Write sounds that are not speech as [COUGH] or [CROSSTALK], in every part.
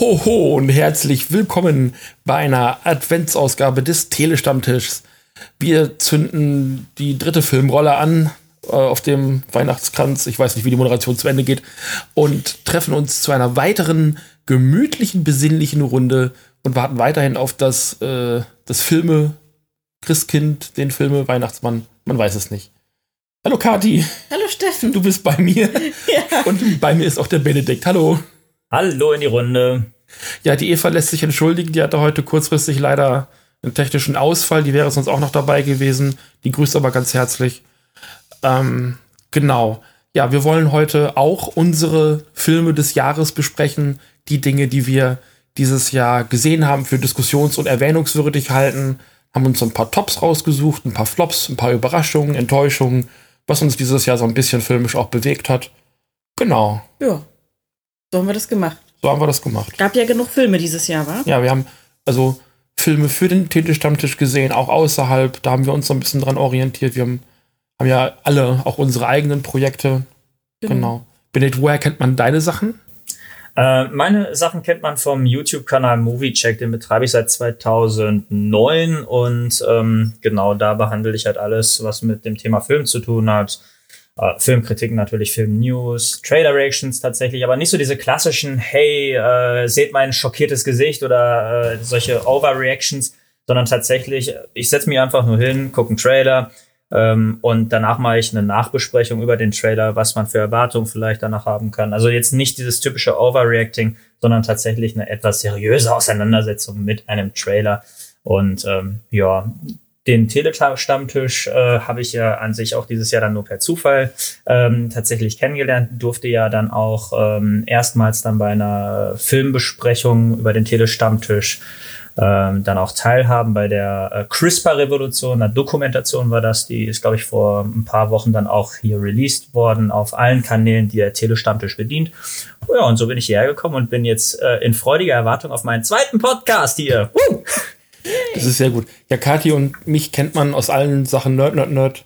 ho, ho und herzlich willkommen bei einer Adventsausgabe des Telestammtischs. Wir zünden die dritte Filmrolle an äh, auf dem Weihnachtskranz. Ich weiß nicht, wie die Moderation zu Ende geht. Und treffen uns zu einer weiteren gemütlichen, besinnlichen Runde und warten weiterhin auf das, äh, das Filme Christkind, den Filme Weihnachtsmann. Man weiß es nicht. Hallo Kati. Hallo Steffen. Du bist bei mir. [LAUGHS] ja. Und bei mir ist auch der Benedikt. Hallo. Hallo in die Runde. Ja, die Eva lässt sich entschuldigen. Die hatte heute kurzfristig leider einen technischen Ausfall. Die wäre sonst auch noch dabei gewesen. Die grüßt aber ganz herzlich. Ähm, genau. Ja, wir wollen heute auch unsere Filme des Jahres besprechen. Die Dinge, die wir dieses Jahr gesehen haben, für diskussions- und erwähnungswürdig halten. Haben uns so ein paar Tops rausgesucht, ein paar Flops, ein paar Überraschungen, Enttäuschungen, was uns dieses Jahr so ein bisschen filmisch auch bewegt hat. Genau. Ja. So haben wir das gemacht. So haben wir das gemacht. Gab ja genug Filme dieses Jahr, wa? Ja, wir haben also Filme für den Titelstammtisch gesehen, auch außerhalb. Da haben wir uns so ein bisschen dran orientiert. Wir haben, haben ja alle auch unsere eigenen Projekte. Genau. genau. Benedikt, woher kennt man deine Sachen? Äh, meine Sachen kennt man vom YouTube-Kanal Moviecheck, den betreibe ich seit 2009 und ähm, genau da behandle ich halt alles, was mit dem Thema Film zu tun hat äh, Filmkritiken natürlich, Film-News, Trailer-Reactions tatsächlich, aber nicht so diese klassischen, hey, äh, seht mein schockiertes Gesicht oder äh, solche Overreactions, sondern tatsächlich, ich setze mich einfach nur hin, gucke einen Trailer ähm, und danach mache ich eine Nachbesprechung über den Trailer, was man für Erwartungen vielleicht danach haben kann. Also jetzt nicht dieses typische Overreacting, sondern tatsächlich eine etwas seriöse Auseinandersetzung mit einem Trailer. Und ähm, ja, den Telestammtisch äh, habe ich ja an sich auch dieses Jahr dann nur per Zufall ähm, tatsächlich kennengelernt, durfte ja dann auch ähm, erstmals dann bei einer Filmbesprechung über den Telestammtisch ähm, dann auch teilhaben bei der äh, CRISPR-Revolution, einer Dokumentation war das, die ist, glaube ich, vor ein paar Wochen dann auch hier released worden auf allen Kanälen, die der Telestammtisch bedient. Ja, und so bin ich hierher gekommen und bin jetzt äh, in freudiger Erwartung auf meinen zweiten Podcast hier. Woo! Das ist sehr gut. Ja, Kathi und mich kennt man aus allen Sachen Nerd, Nerd, Nerd.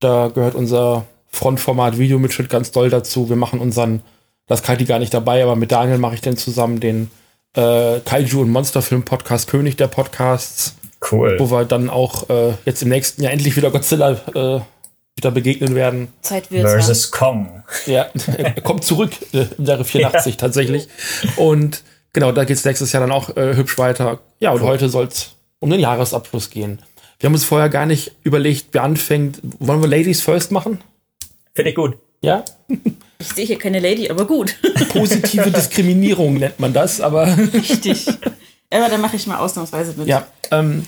Da gehört unser Frontformat Videomitschnitt ganz doll dazu. Wir machen unseren, das ist Kathi gar nicht dabei, aber mit Daniel mache ich den zusammen den äh, Kaiju- und Monsterfilm-Podcast König der Podcasts. Cool. Wo wir dann auch äh, jetzt im nächsten Jahr endlich wieder Godzilla äh, wieder begegnen werden. Zeit wird Versus Kong. Ja, [LAUGHS] er kommt zurück äh, im Jahre 84 [LAUGHS] ja. tatsächlich. Und genau, da geht es nächstes Jahr dann auch äh, hübsch weiter. Ja, und cool. heute soll es um den Jahresabschluss gehen. Wir haben uns vorher gar nicht überlegt, wer anfängt. Wollen wir Ladies First machen? Finde ich gut. Ja? [LAUGHS] Ich sehe hier keine Lady, aber gut. [LAUGHS] Positive Diskriminierung nennt man das, aber. [LAUGHS] Richtig. Aber dann mache ich mal ausnahmsweise mit. Ja. Ähm,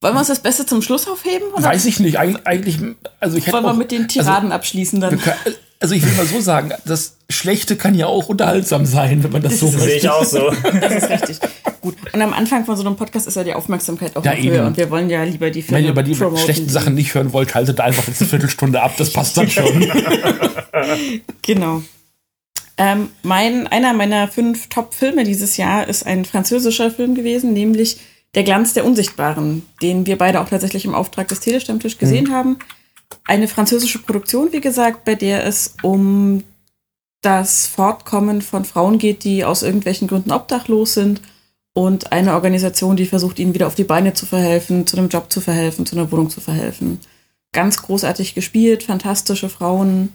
wollen wir uns das Beste zum Schluss aufheben? Oder? Weiß ich nicht. Eig eigentlich, also ich hätte Wollen wir mit den Tiraden also, abschließen dann? Können, also ich will mal so sagen, das Schlechte kann ja auch unterhaltsam sein, wenn man das, das so sehe ich auch so. [LAUGHS] Das ist richtig. Gut. Und am Anfang von so einem Podcast ist ja die Aufmerksamkeit auch ja, höher. Und wir wollen ja lieber die Filme Wenn ihr über die promoten, schlechten Sachen nicht hören wollt, haltet einfach jetzt eine Viertelstunde ab. Das passt dann schon. [LAUGHS] genau. Ähm, mein, einer meiner fünf Top-Filme dieses Jahr ist ein französischer Film gewesen, nämlich Der Glanz der Unsichtbaren, den wir beide auch tatsächlich im Auftrag des Telestammtisch gesehen mhm. haben. Eine französische Produktion, wie gesagt, bei der es um das Fortkommen von Frauen geht, die aus irgendwelchen Gründen obdachlos sind und eine Organisation, die versucht, ihnen wieder auf die Beine zu verhelfen, zu einem Job zu verhelfen, zu einer Wohnung zu verhelfen. Ganz großartig gespielt, fantastische Frauen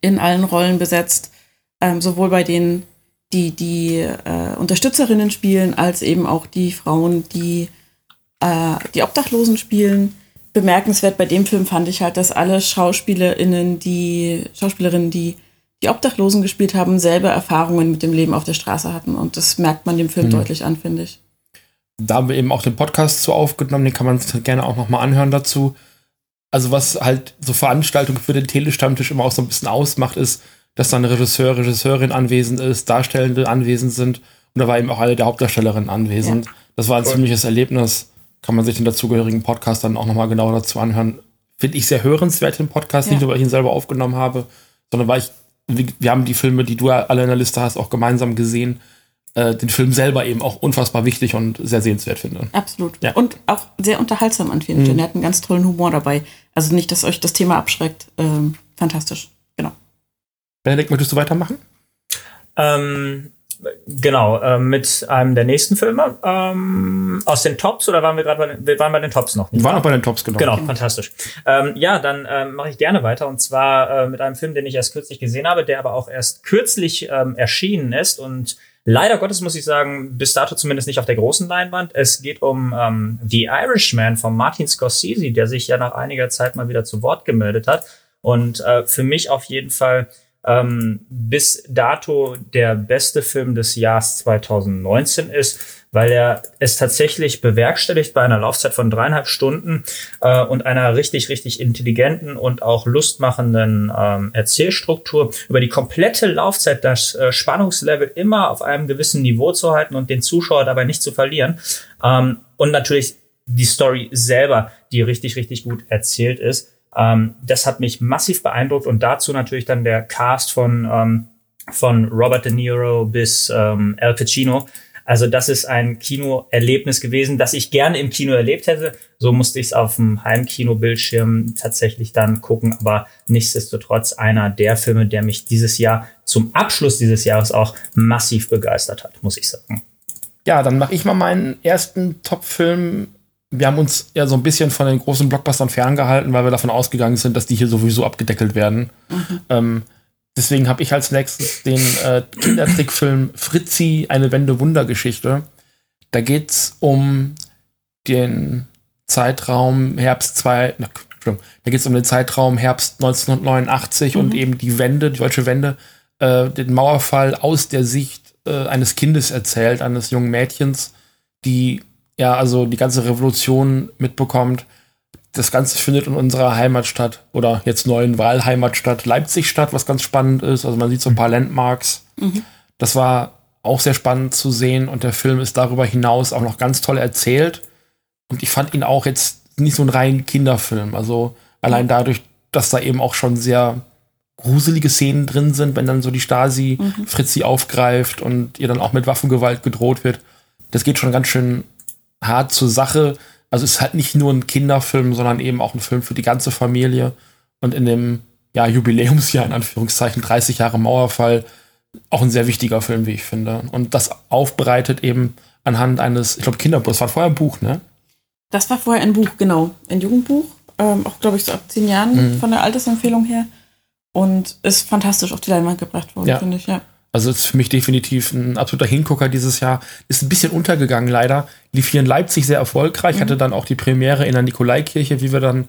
in allen Rollen besetzt, ähm, sowohl bei denen, die die äh, Unterstützerinnen spielen, als eben auch die Frauen, die äh, die Obdachlosen spielen. Bemerkenswert bei dem Film fand ich halt, dass alle Schauspielerinnen, die Schauspielerinnen, die die Obdachlosen gespielt haben, selber Erfahrungen mit dem Leben auf der Straße hatten. Und das merkt man dem Film mhm. deutlich an, finde ich. Da haben wir eben auch den Podcast zu aufgenommen, den kann man sich gerne auch nochmal anhören dazu. Also was halt so Veranstaltungen für den Telestammtisch immer auch so ein bisschen ausmacht, ist, dass dann Regisseur, Regisseurin anwesend ist, Darstellende anwesend sind und da war eben auch eine der Hauptdarstellerinnen anwesend. Ja. Das war ein cool. ziemliches Erlebnis. Kann man sich den dazugehörigen Podcast dann auch nochmal genauer dazu anhören. Finde ich sehr hörenswert, den Podcast, ja. nicht nur, weil ich ihn selber aufgenommen habe, sondern weil ich wir haben die Filme, die du alle in der Liste hast, auch gemeinsam gesehen. Äh, den Film selber eben auch unfassbar wichtig und sehr sehenswert finde. Absolut. Ja. Und auch sehr unterhaltsam an vielen Stellen. Mhm. Er hat einen ganz tollen Humor dabei. Also nicht, dass euch das Thema abschreckt. Ähm, fantastisch. Genau. Benedikt, möchtest du weitermachen? Ähm, Genau, äh, mit einem der nächsten Filme. Ähm, aus den Tops oder waren wir gerade bei, den, wir waren bei den Tops noch? Wir waren noch bei den Tops, genau. Genau, fantastisch. Ähm, ja, dann ähm, mache ich gerne weiter und zwar äh, mit einem Film, den ich erst kürzlich gesehen habe, der aber auch erst kürzlich ähm, erschienen ist und leider Gottes muss ich sagen, bis dato zumindest nicht auf der großen Leinwand. Es geht um ähm, The Irishman von Martin Scorsese, der sich ja nach einiger Zeit mal wieder zu Wort gemeldet hat und äh, für mich auf jeden Fall ähm, bis dato der beste Film des Jahres 2019 ist, weil er es tatsächlich bewerkstelligt bei einer Laufzeit von dreieinhalb Stunden äh, und einer richtig, richtig intelligenten und auch lustmachenden ähm, Erzählstruktur über die komplette Laufzeit das äh, Spannungslevel immer auf einem gewissen Niveau zu halten und den Zuschauer dabei nicht zu verlieren. Ähm, und natürlich die Story selber, die richtig, richtig gut erzählt ist. Ähm, das hat mich massiv beeindruckt und dazu natürlich dann der Cast von, ähm, von Robert De Niro bis ähm, Al Pacino. Also das ist ein Kinoerlebnis gewesen, das ich gerne im Kino erlebt hätte. So musste ich es auf dem Heimkinobildschirm tatsächlich dann gucken. Aber nichtsdestotrotz einer der Filme, der mich dieses Jahr zum Abschluss dieses Jahres auch massiv begeistert hat, muss ich sagen. Ja, dann mache ich mal meinen ersten Top-Film wir haben uns ja so ein bisschen von den großen Blockbustern ferngehalten, weil wir davon ausgegangen sind, dass die hier sowieso abgedeckelt werden. Mhm. Ähm, deswegen habe ich als nächstes den äh, Kindertrickfilm Fritzi, eine Wende Wundergeschichte. Da geht's um den Zeitraum Herbst 2, na, Entschuldigung, da geht's um den Zeitraum Herbst 1989 mhm. und eben die Wende, die deutsche Wende, äh, den Mauerfall aus der Sicht äh, eines Kindes erzählt, eines jungen Mädchens, die ja, also die ganze Revolution mitbekommt. Das Ganze findet in unserer Heimatstadt oder jetzt neuen Wahlheimatstadt Leipzig statt, was ganz spannend ist. Also man sieht so ein paar Landmarks. Mhm. Das war auch sehr spannend zu sehen und der Film ist darüber hinaus auch noch ganz toll erzählt. Und ich fand ihn auch jetzt nicht so ein rein Kinderfilm. Also allein dadurch, dass da eben auch schon sehr gruselige Szenen drin sind, wenn dann so die Stasi mhm. Fritzi aufgreift und ihr dann auch mit Waffengewalt gedroht wird. Das geht schon ganz schön hart zur Sache. Also es ist halt nicht nur ein Kinderfilm, sondern eben auch ein Film für die ganze Familie. Und in dem ja, Jubiläumsjahr, in Anführungszeichen, 30 Jahre Mauerfall, auch ein sehr wichtiger Film, wie ich finde. Und das aufbereitet eben anhand eines, ich glaube, Kinderbuchs. Das war vorher ein Buch, ne? Das war vorher ein Buch, genau. Ein Jugendbuch. Ähm, auch, glaube ich, so ab zehn Jahren mhm. von der Altersempfehlung her. Und ist fantastisch auf die Leinwand gebracht worden, ja. finde ich, ja. Also ist für mich definitiv ein absoluter Hingucker dieses Jahr. Ist ein bisschen untergegangen leider. Lief hier in Leipzig sehr erfolgreich, mhm. hatte dann auch die Premiere in der Nikolaikirche, wie wir dann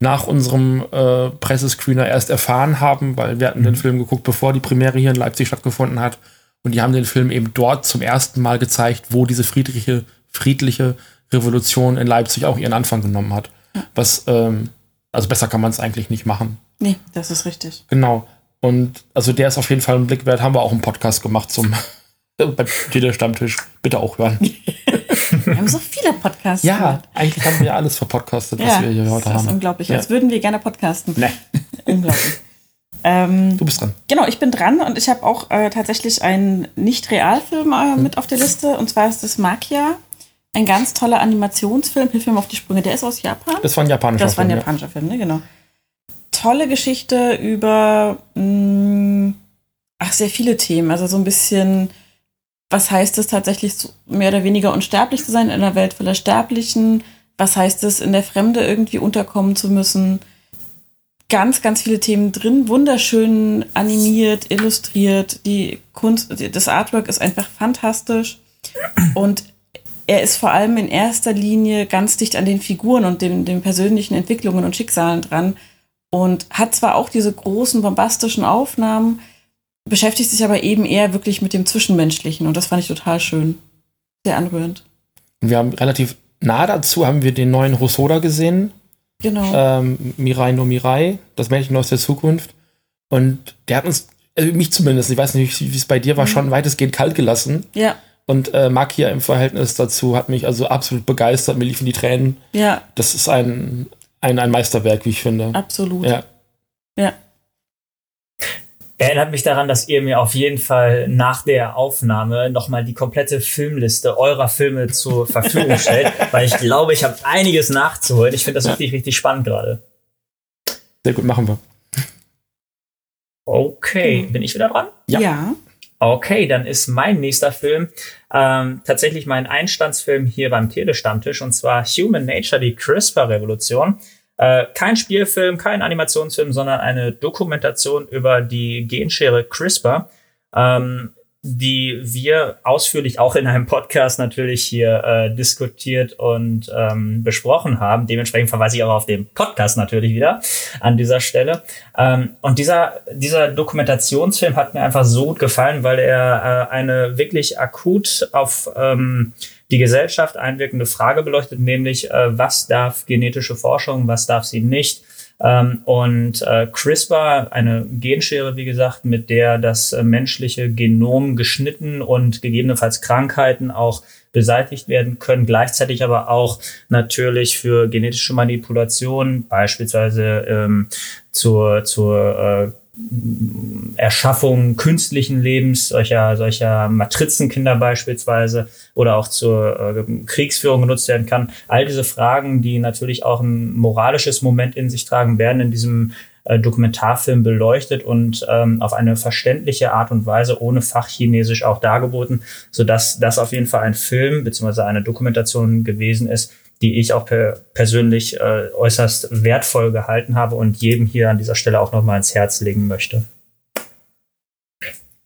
nach unserem äh, Pressescreener erst erfahren haben, weil wir hatten mhm. den Film geguckt, bevor die Premiere hier in Leipzig stattgefunden hat. Und die haben den Film eben dort zum ersten Mal gezeigt, wo diese friedliche, friedliche Revolution in Leipzig auch ihren Anfang genommen hat. Was, ähm, also besser kann man es eigentlich nicht machen. Nee, das ist richtig. Genau. Und also der ist auf jeden Fall ein Blick wert. Haben wir auch einen Podcast gemacht zum [LAUGHS] beim Stammtisch. Bitte auch hören. [LAUGHS] wir haben so viele Podcasts. Ja, gemacht. eigentlich haben wir ja alles verpodcastet, was ja, wir hier heute haben. Das ist unglaublich. Ja. Als würden wir gerne podcasten. Nee. [LAUGHS] unglaublich. Ähm, du bist dran. Genau, ich bin dran und ich habe auch äh, tatsächlich einen Nicht-Realfilm äh, hm. mit auf der Liste. Und zwar ist das Makia. Ein ganz toller Animationsfilm. Hilf mir auf die Sprünge. Der ist aus Japan. Das war ein japanischer Film. Das war ein japanischer ja. Film, ne? Genau tolle Geschichte über mh, mm, ach, sehr viele Themen. Also so ein bisschen, was heißt es tatsächlich, mehr oder weniger unsterblich zu sein in einer Welt voller Sterblichen? Was heißt es, in der Fremde irgendwie unterkommen zu müssen? Ganz, ganz viele Themen drin, wunderschön animiert, illustriert. Die Kunst, das Artwork ist einfach fantastisch. Und er ist vor allem in erster Linie ganz dicht an den Figuren und den, den persönlichen Entwicklungen und Schicksalen dran und hat zwar auch diese großen bombastischen Aufnahmen, beschäftigt sich aber eben eher wirklich mit dem Zwischenmenschlichen und das fand ich total schön. Sehr anrührend. Wir haben relativ nah dazu haben wir den neuen Hosoda gesehen. Genau. Ähm, Mirai no Mirai, das Mädchen aus der Zukunft. Und der hat uns, also mich zumindest, ich weiß nicht, wie es bei dir war, mhm. schon weitestgehend kalt gelassen. Ja. Und äh, Makia im Verhältnis dazu hat mich also absolut begeistert, mir liefen die Tränen. Ja. Das ist ein ein, ein Meisterwerk, wie ich finde. Absolut. Ja. Ja. Erinnert mich daran, dass ihr mir auf jeden Fall nach der Aufnahme nochmal die komplette Filmliste eurer Filme zur Verfügung stellt, [LAUGHS] weil ich glaube, ich habe einiges nachzuholen. Ich finde das richtig, richtig spannend gerade. Sehr gut, machen wir. Okay, bin ich wieder dran? Ja. ja. Okay, dann ist mein nächster Film ähm, tatsächlich mein Einstandsfilm hier beim Telestammtisch und zwar Human Nature, die CRISPR-Revolution. Äh, kein Spielfilm, kein Animationsfilm, sondern eine Dokumentation über die Genschere CRISPR. Ähm, die wir ausführlich auch in einem Podcast natürlich hier äh, diskutiert und ähm, besprochen haben. Dementsprechend verweise ich auch auf den Podcast natürlich wieder an dieser Stelle. Ähm, und dieser, dieser Dokumentationsfilm hat mir einfach so gut gefallen, weil er äh, eine wirklich akut auf ähm, die Gesellschaft einwirkende Frage beleuchtet, nämlich äh, was darf genetische Forschung, was darf sie nicht ähm, und äh, CRISPR, eine Genschere, wie gesagt, mit der das äh, menschliche Genom geschnitten und gegebenenfalls Krankheiten auch beseitigt werden können, gleichzeitig aber auch natürlich für genetische Manipulation, beispielsweise ähm, zur, zur äh, Erschaffung künstlichen Lebens, solcher, solcher Matrizenkinder beispielsweise oder auch zur äh, Kriegsführung genutzt werden kann. All diese Fragen, die natürlich auch ein moralisches Moment in sich tragen, werden in diesem äh, Dokumentarfilm beleuchtet und ähm, auf eine verständliche Art und Weise ohne Fachchinesisch auch dargeboten, sodass das auf jeden Fall ein Film beziehungsweise eine Dokumentation gewesen ist, die ich auch per persönlich äh, äußerst wertvoll gehalten habe und jedem hier an dieser Stelle auch nochmal ins Herz legen möchte.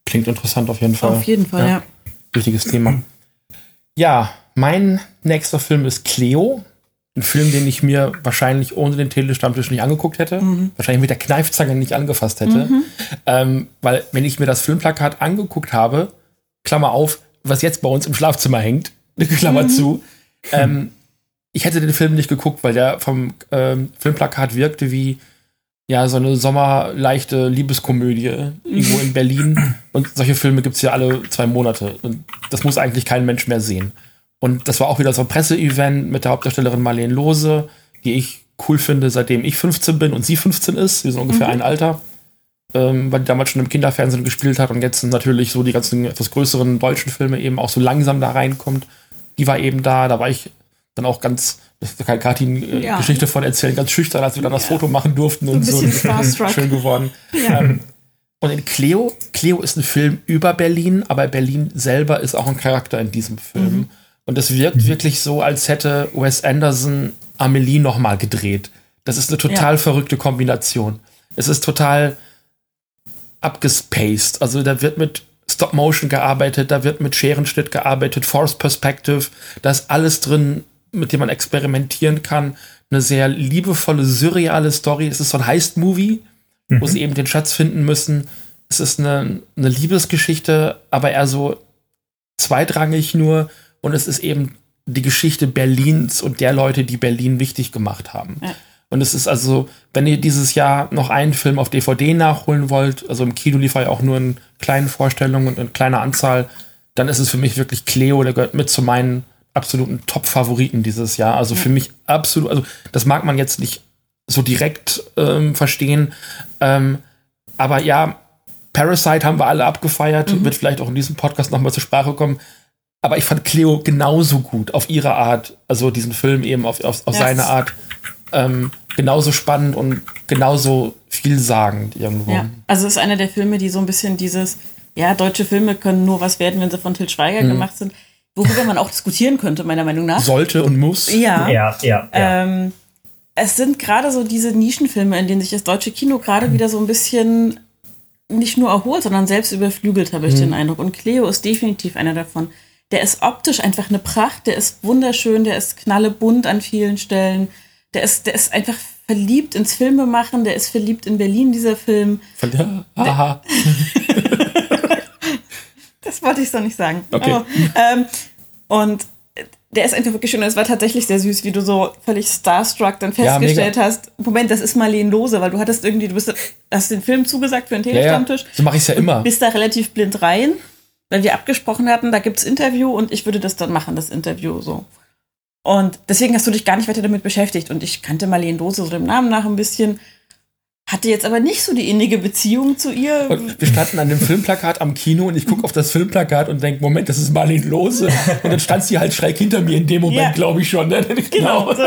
Klingt interessant auf jeden Fall. Auf jeden Fall, ja. ja. Wichtiges Thema. Ja, mein nächster Film ist Cleo. Ein Film, den ich mir wahrscheinlich ohne den Telestammtisch nicht angeguckt hätte. Mhm. Wahrscheinlich mit der Kneifzange nicht angefasst hätte. Mhm. Ähm, weil, wenn ich mir das Filmplakat angeguckt habe, Klammer auf, was jetzt bei uns im Schlafzimmer hängt, [LAUGHS] Klammer mhm. zu, ähm, ich hätte den Film nicht geguckt, weil der vom ähm, Filmplakat wirkte wie ja so eine sommerleichte Liebeskomödie irgendwo in Berlin. [CLEARS THROAT] Und solche Filme gibt es ja alle zwei Monate. Und das muss eigentlich kein Mensch mehr sehen. Und das war auch wieder so ein Presseevent mit der Hauptdarstellerin Marlene Lose, die ich cool finde, seitdem ich 15 bin und sie 15 ist. Wir sind ungefähr mhm. ein Alter. Ähm, weil die damals schon im Kinderfernsehen gespielt hat und jetzt natürlich so die ganzen etwas größeren deutschen Filme eben auch so langsam da reinkommt. Die war eben da, da war ich dann auch ganz, da kann Katin äh, ja. Geschichte von erzählen, ganz schüchtern, als wir dann das Foto machen durften und so. Schön geworden. Ja. Ähm, und in Cleo, Cleo ist ein Film über Berlin, aber Berlin selber ist auch ein Charakter in diesem Film. Mhm. Und es wirkt mhm. wirklich so, als hätte Wes Anderson Amelie nochmal gedreht. Das ist eine total ja. verrückte Kombination. Es ist total abgespaced. Also da wird mit Stop Motion gearbeitet, da wird mit Scherenschnitt gearbeitet, Force Perspective, da ist alles drin, mit dem man experimentieren kann. Eine sehr liebevolle, surreale Story. Es ist so ein Heist-Movie, mhm. wo sie eben den Schatz finden müssen. Es ist eine, eine Liebesgeschichte, aber eher so zweitrangig nur. Und es ist eben die Geschichte Berlins und der Leute, die Berlin wichtig gemacht haben. Ja. Und es ist also, wenn ihr dieses Jahr noch einen Film auf DVD nachholen wollt, also im Kino lief er ja auch nur in kleinen Vorstellungen und in kleiner Anzahl, dann ist es für mich wirklich Cleo, der gehört mit zu meinen absoluten Top-Favoriten dieses Jahr. Also für mich absolut, also das mag man jetzt nicht so direkt ähm, verstehen. Ähm, aber ja, Parasite haben wir alle abgefeiert, mhm. wird vielleicht auch in diesem Podcast nochmal zur Sprache kommen. Aber ich fand Cleo genauso gut auf ihre Art, also diesen Film eben auf, auf, auf yes. seine Art, ähm, genauso spannend und genauso vielsagend irgendwo. Ja, also es ist einer der Filme, die so ein bisschen dieses, ja, deutsche Filme können nur was werden, wenn sie von Til Schweiger mhm. gemacht sind worüber man auch diskutieren könnte, meiner Meinung nach. Sollte und muss. Ja. Ja, ja. ja. Ähm, es sind gerade so diese Nischenfilme, in denen sich das deutsche Kino gerade mhm. wieder so ein bisschen nicht nur erholt, sondern selbst überflügelt, habe ich mhm. den Eindruck. Und Cleo ist definitiv einer davon. Der ist optisch einfach eine Pracht, der ist wunderschön, der ist knallebunt an vielen Stellen. Der ist, der ist einfach verliebt ins Filmemachen, der ist verliebt in Berlin, dieser Film. Der, aha. [LAUGHS] das wollte ich so nicht sagen. Okay. Aber, ähm, und der ist einfach wirklich schön. Es war tatsächlich sehr süß, wie du so völlig starstruck dann festgestellt ja, hast. Moment, das ist Marlene Lose, weil du hattest irgendwie, du bist, hast den Film zugesagt für einen Telestammtisch. Ja, ja. So mache ich es ja immer. Bist da relativ blind rein, weil wir abgesprochen hatten, da gibt's Interview und ich würde das dann machen, das Interview so. Und deswegen hast du dich gar nicht weiter damit beschäftigt. Und ich kannte Marlene Lose so dem Namen nach ein bisschen hatte jetzt aber nicht so die innige Beziehung zu ihr. Und wir standen an dem Filmplakat am Kino und ich gucke auf das Filmplakat und denke, Moment, das ist Marlene Lose. Und dann stand sie halt schräg hinter mir in dem Moment, ja. glaube ich schon. Ne? Genau. genau. So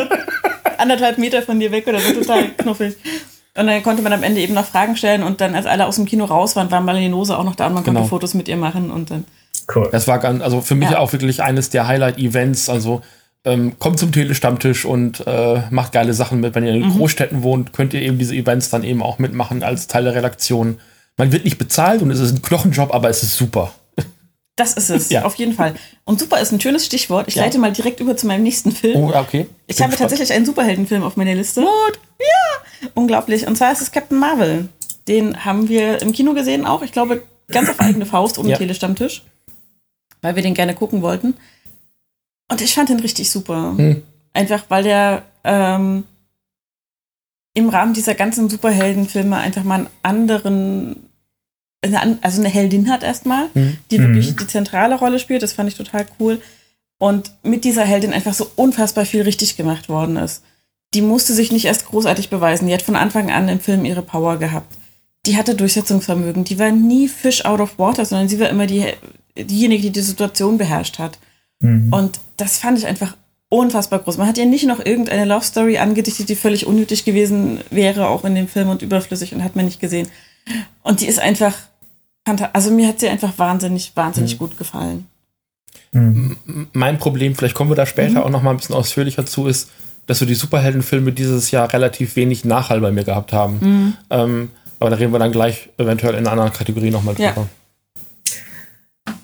anderthalb Meter von dir weg oder so, total knuffig. Und dann konnte man am Ende eben noch Fragen stellen und dann, als alle aus dem Kino raus waren, war Malinose auch noch da und man genau. konnte Fotos mit ihr machen und dann. Cool. Das war ganz, also für mich ja. auch wirklich eines der Highlight-Events. Also ähm, kommt zum Telestammtisch und äh, macht geile Sachen mit. Wenn ihr in mhm. Großstädten wohnt, könnt ihr eben diese Events dann eben auch mitmachen als Teil der Redaktion. Man wird nicht bezahlt und es ist ein Knochenjob, aber es ist super. [LAUGHS] Das ist es, ja. auf jeden Fall. Und super ist ein schönes Stichwort. Ich ja. leite mal direkt über zu meinem nächsten Film. Oh, okay. Ich habe tatsächlich einen Superheldenfilm auf meiner Liste. What? Ja, unglaublich. Und zwar ist es Captain Marvel. Den haben wir im Kino gesehen auch. Ich glaube, ganz auf eigene Faust um ja. den Telestammtisch. Weil wir den gerne gucken wollten. Und ich fand den richtig super. Hm. Einfach, weil der ähm, im Rahmen dieser ganzen Superheldenfilme einfach mal einen anderen also eine Heldin hat erstmal, mhm. die wirklich mhm. die zentrale Rolle spielt. Das fand ich total cool. Und mit dieser Heldin einfach so unfassbar viel richtig gemacht worden ist. Die musste sich nicht erst großartig beweisen. Die hat von Anfang an im Film ihre Power gehabt. Die hatte Durchsetzungsvermögen. Die war nie Fish out of water, sondern sie war immer die, diejenige, die die Situation beherrscht hat. Mhm. Und das fand ich einfach unfassbar groß. Man hat ihr nicht noch irgendeine Love Story angedichtet, die völlig unnötig gewesen wäre, auch in dem Film und überflüssig und hat man nicht gesehen. Und die ist einfach also mir hat sie einfach wahnsinnig, wahnsinnig mhm. gut gefallen. Mhm. Mein Problem, vielleicht kommen wir da später mhm. auch noch mal ein bisschen ausführlicher zu, ist, dass so die Superheldenfilme dieses Jahr relativ wenig Nachhall bei mir gehabt haben. Mhm. Ähm, aber da reden wir dann gleich eventuell in einer anderen Kategorie nochmal drüber. Ja.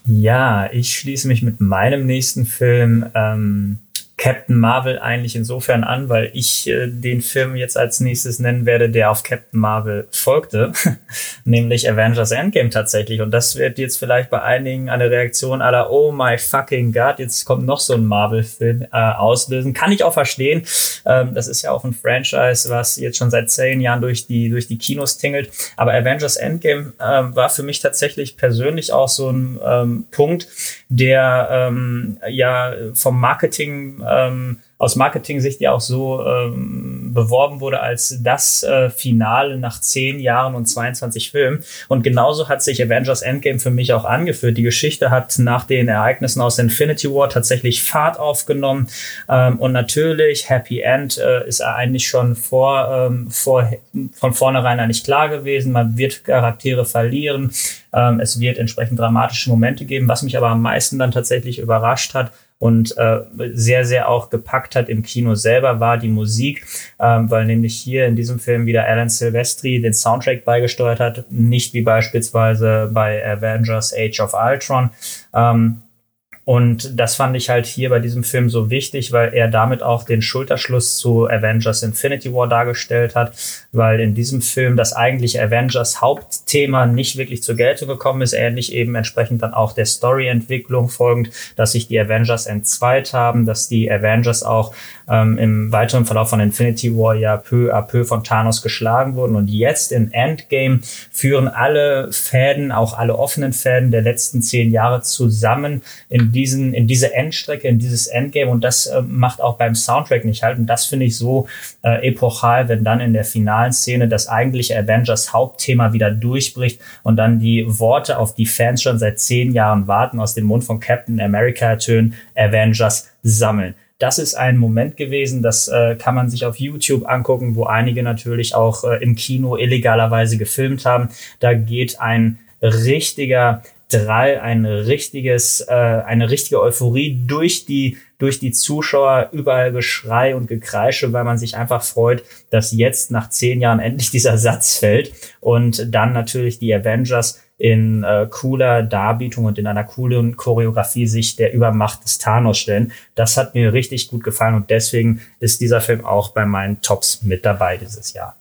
Ja. ich schließe mich mit meinem nächsten Film ähm, Captain Marvel eigentlich insofern an, weil ich äh, den Film jetzt als nächstes nennen werde, der auf Captain Marvel folgte, [LAUGHS] nämlich Avengers Endgame tatsächlich. Und das wird jetzt vielleicht bei einigen eine Reaktion aller Oh my fucking God, jetzt kommt noch so ein Marvel-Film äh, auslösen. Kann ich auch verstehen. Ähm, das ist ja auch ein Franchise, was jetzt schon seit zehn Jahren durch die, durch die Kinos tingelt. Aber Avengers Endgame äh, war für mich tatsächlich persönlich auch so ein ähm, Punkt, der ähm, ja vom Marketing ähm, aus Marketing-Sicht ja auch so ähm, beworben wurde als das äh, Finale nach zehn Jahren und 22 Filmen. Und genauso hat sich Avengers Endgame für mich auch angeführt. Die Geschichte hat nach den Ereignissen aus Infinity War tatsächlich Fahrt aufgenommen. Ähm, und natürlich, Happy End äh, ist eigentlich schon vor, ähm, vor, von vornherein eigentlich klar gewesen. Man wird Charaktere verlieren. Ähm, es wird entsprechend dramatische Momente geben. Was mich aber am meisten dann tatsächlich überrascht hat, und äh, sehr, sehr auch gepackt hat im Kino selber, war die Musik, ähm, weil nämlich hier in diesem Film wieder Alan Silvestri den Soundtrack beigesteuert hat, nicht wie beispielsweise bei Avengers Age of Ultron. Ähm, und das fand ich halt hier bei diesem Film so wichtig, weil er damit auch den Schulterschluss zu Avengers Infinity War dargestellt hat, weil in diesem Film das eigentliche Avengers Hauptthema nicht wirklich zur Geltung gekommen ist, ähnlich eben entsprechend dann auch der Storyentwicklung folgend, dass sich die Avengers entzweit haben, dass die Avengers auch ähm, im weiteren Verlauf von Infinity War ja peu à peu von Thanos geschlagen wurden. Und jetzt in Endgame führen alle Fäden, auch alle offenen Fäden der letzten zehn Jahre zusammen in diesen, in diese Endstrecke, in dieses Endgame. Und das äh, macht auch beim Soundtrack nicht halt. Und das finde ich so äh, epochal, wenn dann in der finalen Szene das eigentliche Avengers Hauptthema wieder durchbricht und dann die Worte, auf die Fans schon seit zehn Jahren warten, aus dem Mund von Captain America ertönen, Avengers sammeln das ist ein Moment gewesen, das äh, kann man sich auf YouTube angucken, wo einige natürlich auch äh, im Kino illegalerweise gefilmt haben. Da geht ein richtiger Drall, ein richtiges, äh, eine richtige Euphorie durch die durch die Zuschauer, überall Geschrei und Gekreische, weil man sich einfach freut, dass jetzt nach zehn Jahren endlich [LAUGHS] dieser Satz fällt und dann natürlich die Avengers in äh, cooler Darbietung und in einer coolen Choreografie sich der Übermacht des Thanos stellen. Das hat mir richtig gut gefallen und deswegen ist dieser Film auch bei meinen Tops mit dabei dieses Jahr.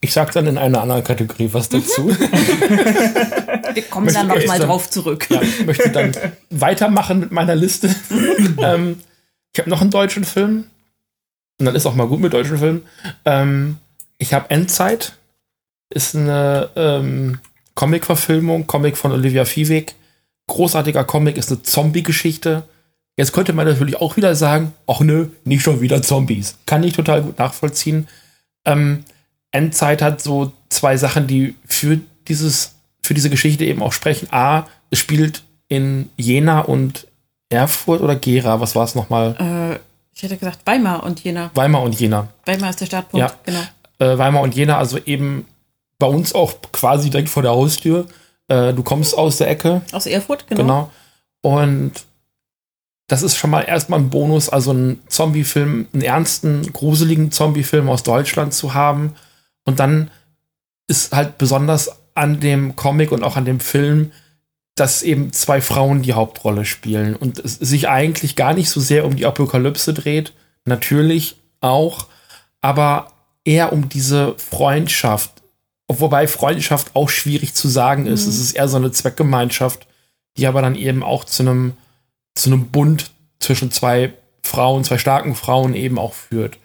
Ich sag dann in einer anderen Kategorie was dazu. [LAUGHS] Wir kommen möchte dann nochmal drauf zurück. Ja, ich möchte dann weitermachen mit meiner Liste. [LAUGHS] ähm, ich habe noch einen deutschen Film. Und dann ist auch mal gut mit deutschen Filmen. Ähm, ich habe Endzeit ist eine ähm, Comic-Verfilmung, Comic von Olivia Viehweg. Großartiger Comic, ist eine Zombie-Geschichte. Jetzt könnte man natürlich auch wieder sagen, ach nö, nicht schon wieder Zombies. Kann ich total gut nachvollziehen. Ähm, Endzeit hat so zwei Sachen, die für dieses, für diese Geschichte eben auch sprechen. A, es spielt in Jena und Erfurt oder Gera, was war es nochmal? Äh, ich hätte gesagt Weimar und Jena. Weimar und Jena. Weimar ist der Startpunkt, ja. genau Äh, Weimar und Jena, also eben bei uns auch quasi direkt vor der Haustür. Äh, du kommst aus der Ecke. Aus Erfurt, genau. Genau. Und das ist schon mal erstmal ein Bonus, also einen Zombie-Film, einen ernsten, gruseligen Zombie-Film aus Deutschland zu haben. Und dann ist halt besonders an dem Comic und auch an dem Film, dass eben zwei Frauen die Hauptrolle spielen und es sich eigentlich gar nicht so sehr um die Apokalypse dreht, natürlich auch, aber eher um diese Freundschaft. Wobei Freundschaft auch schwierig zu sagen ist. Mhm. Es ist eher so eine Zweckgemeinschaft, die aber dann eben auch zu einem, zu einem Bund zwischen zwei Frauen, zwei starken Frauen eben auch führt.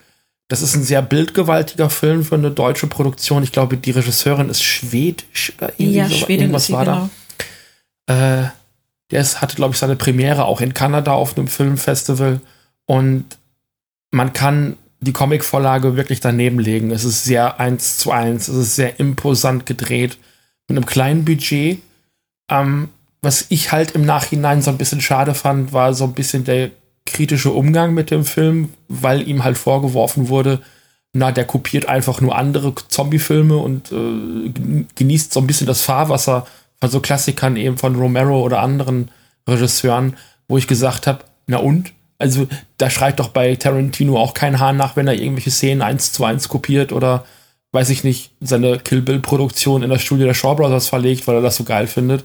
Das ist ein sehr bildgewaltiger Film für eine deutsche Produktion. Ich glaube, die Regisseurin ist schwedisch oder irgendwie ja, so, Schwedin irgendwas war genau. da. Äh, der ist, hatte, glaube ich, seine Premiere auch in Kanada auf einem Filmfestival. Und man kann die Comicvorlage wirklich daneben legen. Es ist sehr eins zu eins. Es ist sehr imposant gedreht. Mit einem kleinen Budget. Ähm, was ich halt im Nachhinein so ein bisschen schade fand, war so ein bisschen der kritische Umgang mit dem Film, weil ihm halt vorgeworfen wurde, na, der kopiert einfach nur andere Zombie-Filme und äh, genießt so ein bisschen das Fahrwasser von so Klassikern eben von Romero oder anderen Regisseuren, wo ich gesagt habe, na und? Also da schreit doch bei Tarantino auch kein Hahn nach, wenn er irgendwelche Szenen eins zu eins kopiert oder weiß ich nicht, seine Kill Bill-Produktion in das Studio der Shaw Brothers verlegt, weil er das so geil findet.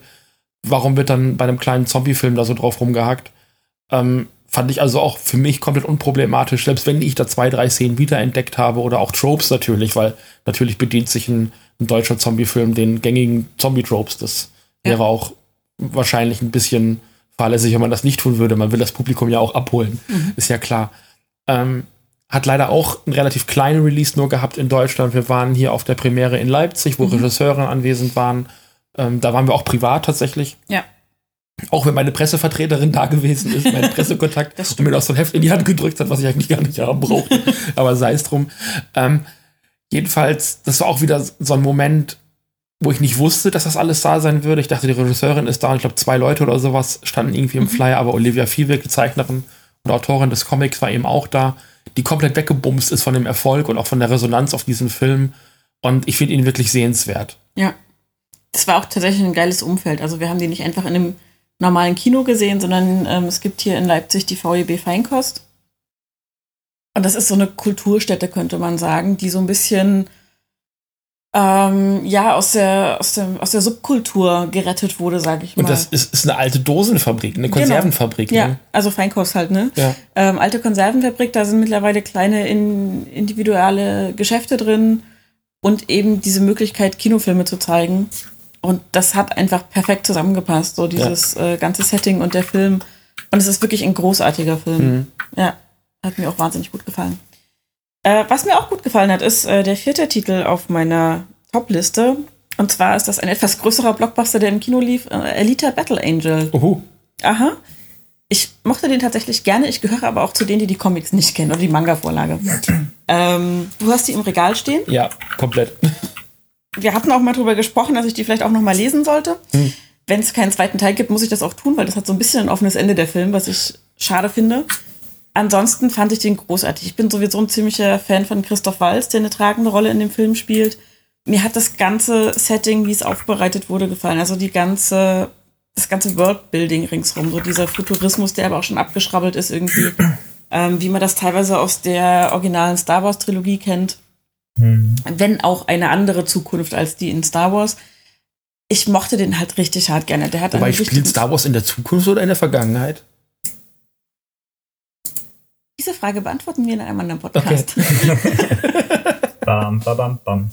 Warum wird dann bei einem kleinen Zombie-Film da so drauf rumgehackt? Ähm, fand ich also auch für mich komplett unproblematisch, selbst wenn ich da zwei, drei Szenen wiederentdeckt habe oder auch Tropes natürlich, weil natürlich bedient sich ein, ein deutscher Zombie-Film den gängigen Zombie-Tropes. Das ja. wäre auch wahrscheinlich ein bisschen fahrlässig, wenn man das nicht tun würde. Man will das Publikum ja auch abholen, mhm. ist ja klar. Ähm, hat leider auch einen relativ kleinen Release nur gehabt in Deutschland. Wir waren hier auf der Premiere in Leipzig, wo mhm. Regisseure anwesend waren. Ähm, da waren wir auch privat tatsächlich. Ja. Auch wenn meine Pressevertreterin da gewesen ist, mein [LAUGHS] Pressekontakt, und mir noch so ein Heft in die Hand gedrückt hat, was ich eigentlich gar nicht haben brauchte. [LAUGHS] Aber sei es drum. Ähm, jedenfalls, das war auch wieder so ein Moment, wo ich nicht wusste, dass das alles da sein würde. Ich dachte, die Regisseurin ist da und ich glaube, zwei Leute oder sowas standen irgendwie im mhm. Flyer, aber Olivia Viehweg, die Zeichnerin und Autorin des Comics, war eben auch da, die komplett weggebumst ist von dem Erfolg und auch von der Resonanz auf diesen Film. Und ich finde ihn wirklich sehenswert. Ja. Das war auch tatsächlich ein geiles Umfeld. Also wir haben die nicht einfach in einem normalen Kino gesehen, sondern ähm, es gibt hier in Leipzig die VEB Feinkost. Und das ist so eine Kulturstätte, könnte man sagen, die so ein bisschen ähm, ja, aus der, aus, der, aus der Subkultur gerettet wurde, sage ich mal. Und das ist, ist eine alte Dosenfabrik, eine genau. Konservenfabrik. Genau. Ja, also Feinkost halt, ne? Ja. Ähm, alte Konservenfabrik, da sind mittlerweile kleine in, individuelle Geschäfte drin und eben diese Möglichkeit, Kinofilme zu zeigen. Und das hat einfach perfekt zusammengepasst, so dieses ja. äh, ganze Setting und der Film. Und es ist wirklich ein großartiger Film. Mhm. Ja, hat mir auch wahnsinnig gut gefallen. Äh, was mir auch gut gefallen hat, ist äh, der vierte Titel auf meiner Top-Liste. Und zwar ist das ein etwas größerer Blockbuster, der im Kino lief, äh, Elita Battle Angel. Uhu. Aha. Ich mochte den tatsächlich gerne. Ich gehöre aber auch zu denen, die die Comics nicht kennen oder die Manga-Vorlage. ähm, du hast die im Regal stehen? Ja, komplett wir hatten auch mal drüber gesprochen, dass ich die vielleicht auch noch mal lesen sollte. Hm. Wenn es keinen zweiten Teil gibt, muss ich das auch tun, weil das hat so ein bisschen ein offenes Ende der Film, was ich schade finde. Ansonsten fand ich den großartig. Ich bin sowieso ein ziemlicher Fan von Christoph Walz, der eine tragende Rolle in dem Film spielt. Mir hat das ganze Setting, wie es aufbereitet wurde, gefallen. Also die ganze, das ganze Worldbuilding ringsrum, so dieser Futurismus, der aber auch schon abgeschrabbelt ist irgendwie, [CLEARS THROAT] ähm, wie man das teilweise aus der originalen Star Wars Trilogie kennt. Mhm. Wenn auch eine andere Zukunft als die in Star Wars. Ich mochte den halt richtig hart gerne. Der hat Wobei spielt Star Wars in der Zukunft oder in der Vergangenheit? Diese Frage beantworten wir in einem anderen Podcast. Okay. [LAUGHS] bam, bam, bam.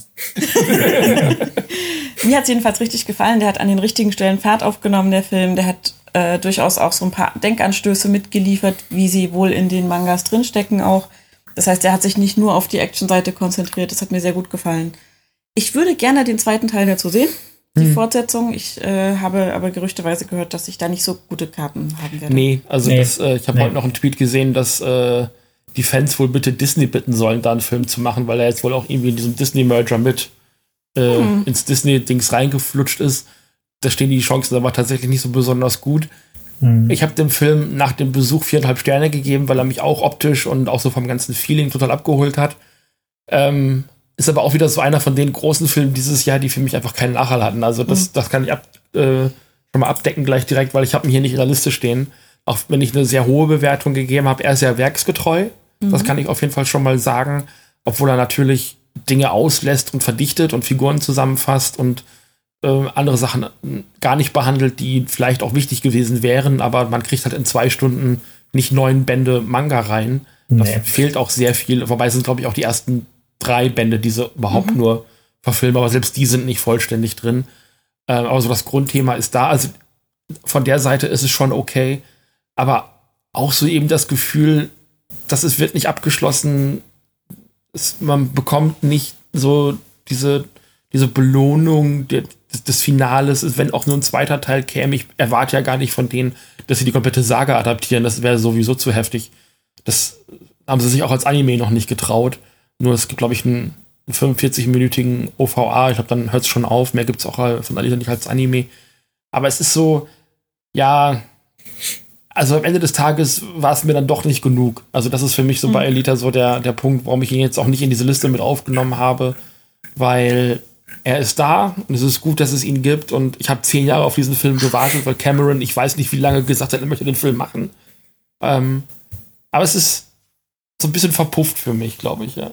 Mir hat es jedenfalls richtig gefallen. Der hat an den richtigen Stellen Fahrt aufgenommen, der Film. Der hat äh, durchaus auch so ein paar Denkanstöße mitgeliefert, wie sie wohl in den Mangas drinstecken auch. Das heißt, er hat sich nicht nur auf die Actionseite konzentriert. Das hat mir sehr gut gefallen. Ich würde gerne den zweiten Teil dazu sehen, die hm. Fortsetzung. Ich äh, habe aber gerüchteweise gehört, dass ich da nicht so gute Karten haben werde. Nee, also nee. Das, äh, ich habe nee. heute noch einen Tweet gesehen, dass äh, die Fans wohl bitte Disney bitten sollen, da einen Film zu machen, weil er jetzt wohl auch irgendwie in diesem Disney-Merger mit äh, hm. ins Disney-Dings reingeflutscht ist. Da stehen die Chancen aber tatsächlich nicht so besonders gut. Mhm. Ich habe dem Film nach dem Besuch viereinhalb Sterne gegeben, weil er mich auch optisch und auch so vom ganzen Feeling total abgeholt hat. Ähm, ist aber auch wieder so einer von den großen Filmen dieses Jahr, die für mich einfach keinen Nachhall hatten. Also das, mhm. das kann ich ab, äh, schon mal abdecken gleich direkt, weil ich habe ihn hier nicht in der Liste stehen. Auch wenn ich eine sehr hohe Bewertung gegeben habe, er ist ja werksgetreu. Mhm. Das kann ich auf jeden Fall schon mal sagen. Obwohl er natürlich Dinge auslässt und verdichtet und Figuren zusammenfasst und äh, andere Sachen gar nicht behandelt, die vielleicht auch wichtig gewesen wären, aber man kriegt halt in zwei Stunden nicht neun Bände Manga rein. Nee. Da fehlt auch sehr viel. Wobei sind, glaube ich, auch die ersten drei Bände, die sie überhaupt mhm. nur verfilmen, aber selbst die sind nicht vollständig drin. Äh, aber so das Grundthema ist da. Also von der Seite ist es schon okay. Aber auch so eben das Gefühl, dass es wird nicht abgeschlossen. Es, man bekommt nicht so diese, diese Belohnung des, des Finales, wenn auch nur ein zweiter Teil käme. Ich erwarte ja gar nicht von denen, dass sie die komplette Saga adaptieren. Das wäre sowieso zu heftig. Das haben sie sich auch als Anime noch nicht getraut. Nur es gibt, glaube ich, einen 45-minütigen OVA. Ich glaube, dann hört es schon auf. Mehr gibt es auch äh, von Alita nicht als Anime. Aber es ist so, ja, also am Ende des Tages war es mir dann doch nicht genug. Also das ist für mich so mhm. bei Alita so der, der Punkt, warum ich ihn jetzt auch nicht in diese Liste mit aufgenommen habe, weil er ist da und es ist gut, dass es ihn gibt und ich habe zehn Jahre auf diesen Film gewartet, weil Cameron, ich weiß nicht, wie lange gesagt hat, er möchte den Film machen. Ähm, aber es ist so ein bisschen verpufft für mich, glaube ich, ja.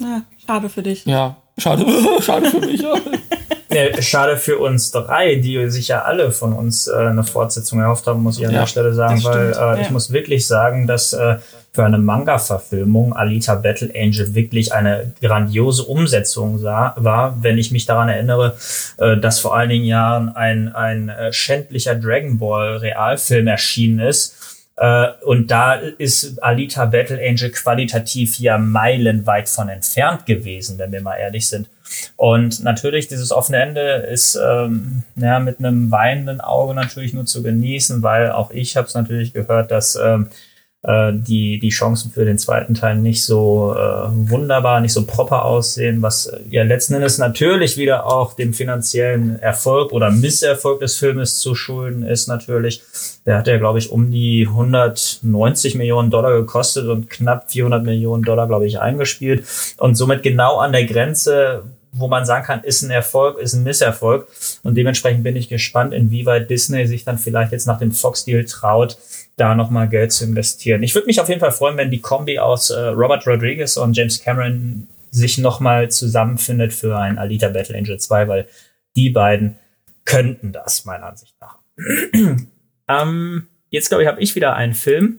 Ja, schade für dich. Ja, schade, [LAUGHS] schade für mich, ja. [LAUGHS] ja. Schade für uns drei, die sich ja alle von uns äh, eine Fortsetzung erhofft haben, muss ich an ja, der Stelle sagen, weil äh, ja. ich muss wirklich sagen, dass äh, für eine Manga-Verfilmung Alita Battle Angel wirklich eine grandiose Umsetzung sah, war, wenn ich mich daran erinnere, äh, dass vor einigen Jahren ein, ein äh, schändlicher Dragon Ball Realfilm erschienen ist äh, und da ist Alita Battle Angel qualitativ ja meilenweit von entfernt gewesen, wenn wir mal ehrlich sind. Und natürlich, dieses offene Ende ist ähm, ja, mit einem weinenden Auge natürlich nur zu genießen, weil auch ich habe es natürlich gehört, dass ähm, äh, die, die Chancen für den zweiten Teil nicht so äh, wunderbar, nicht so proper aussehen, was äh, ja letzten Endes natürlich wieder auch dem finanziellen Erfolg oder Misserfolg des Filmes zu schulden ist natürlich. Der hat ja, glaube ich, um die 190 Millionen Dollar gekostet und knapp 400 Millionen Dollar, glaube ich, eingespielt und somit genau an der Grenze, wo man sagen kann, ist ein Erfolg, ist ein Misserfolg. Und dementsprechend bin ich gespannt, inwieweit Disney sich dann vielleicht jetzt nach dem Fox-Deal traut, da nochmal Geld zu investieren. Ich würde mich auf jeden Fall freuen, wenn die Kombi aus äh, Robert Rodriguez und James Cameron sich nochmal zusammenfindet für ein Alita Battle Angel 2, weil die beiden könnten das, meiner Ansicht nach. [CLEARS THROAT] ähm, jetzt, glaube ich, habe ich wieder einen Film.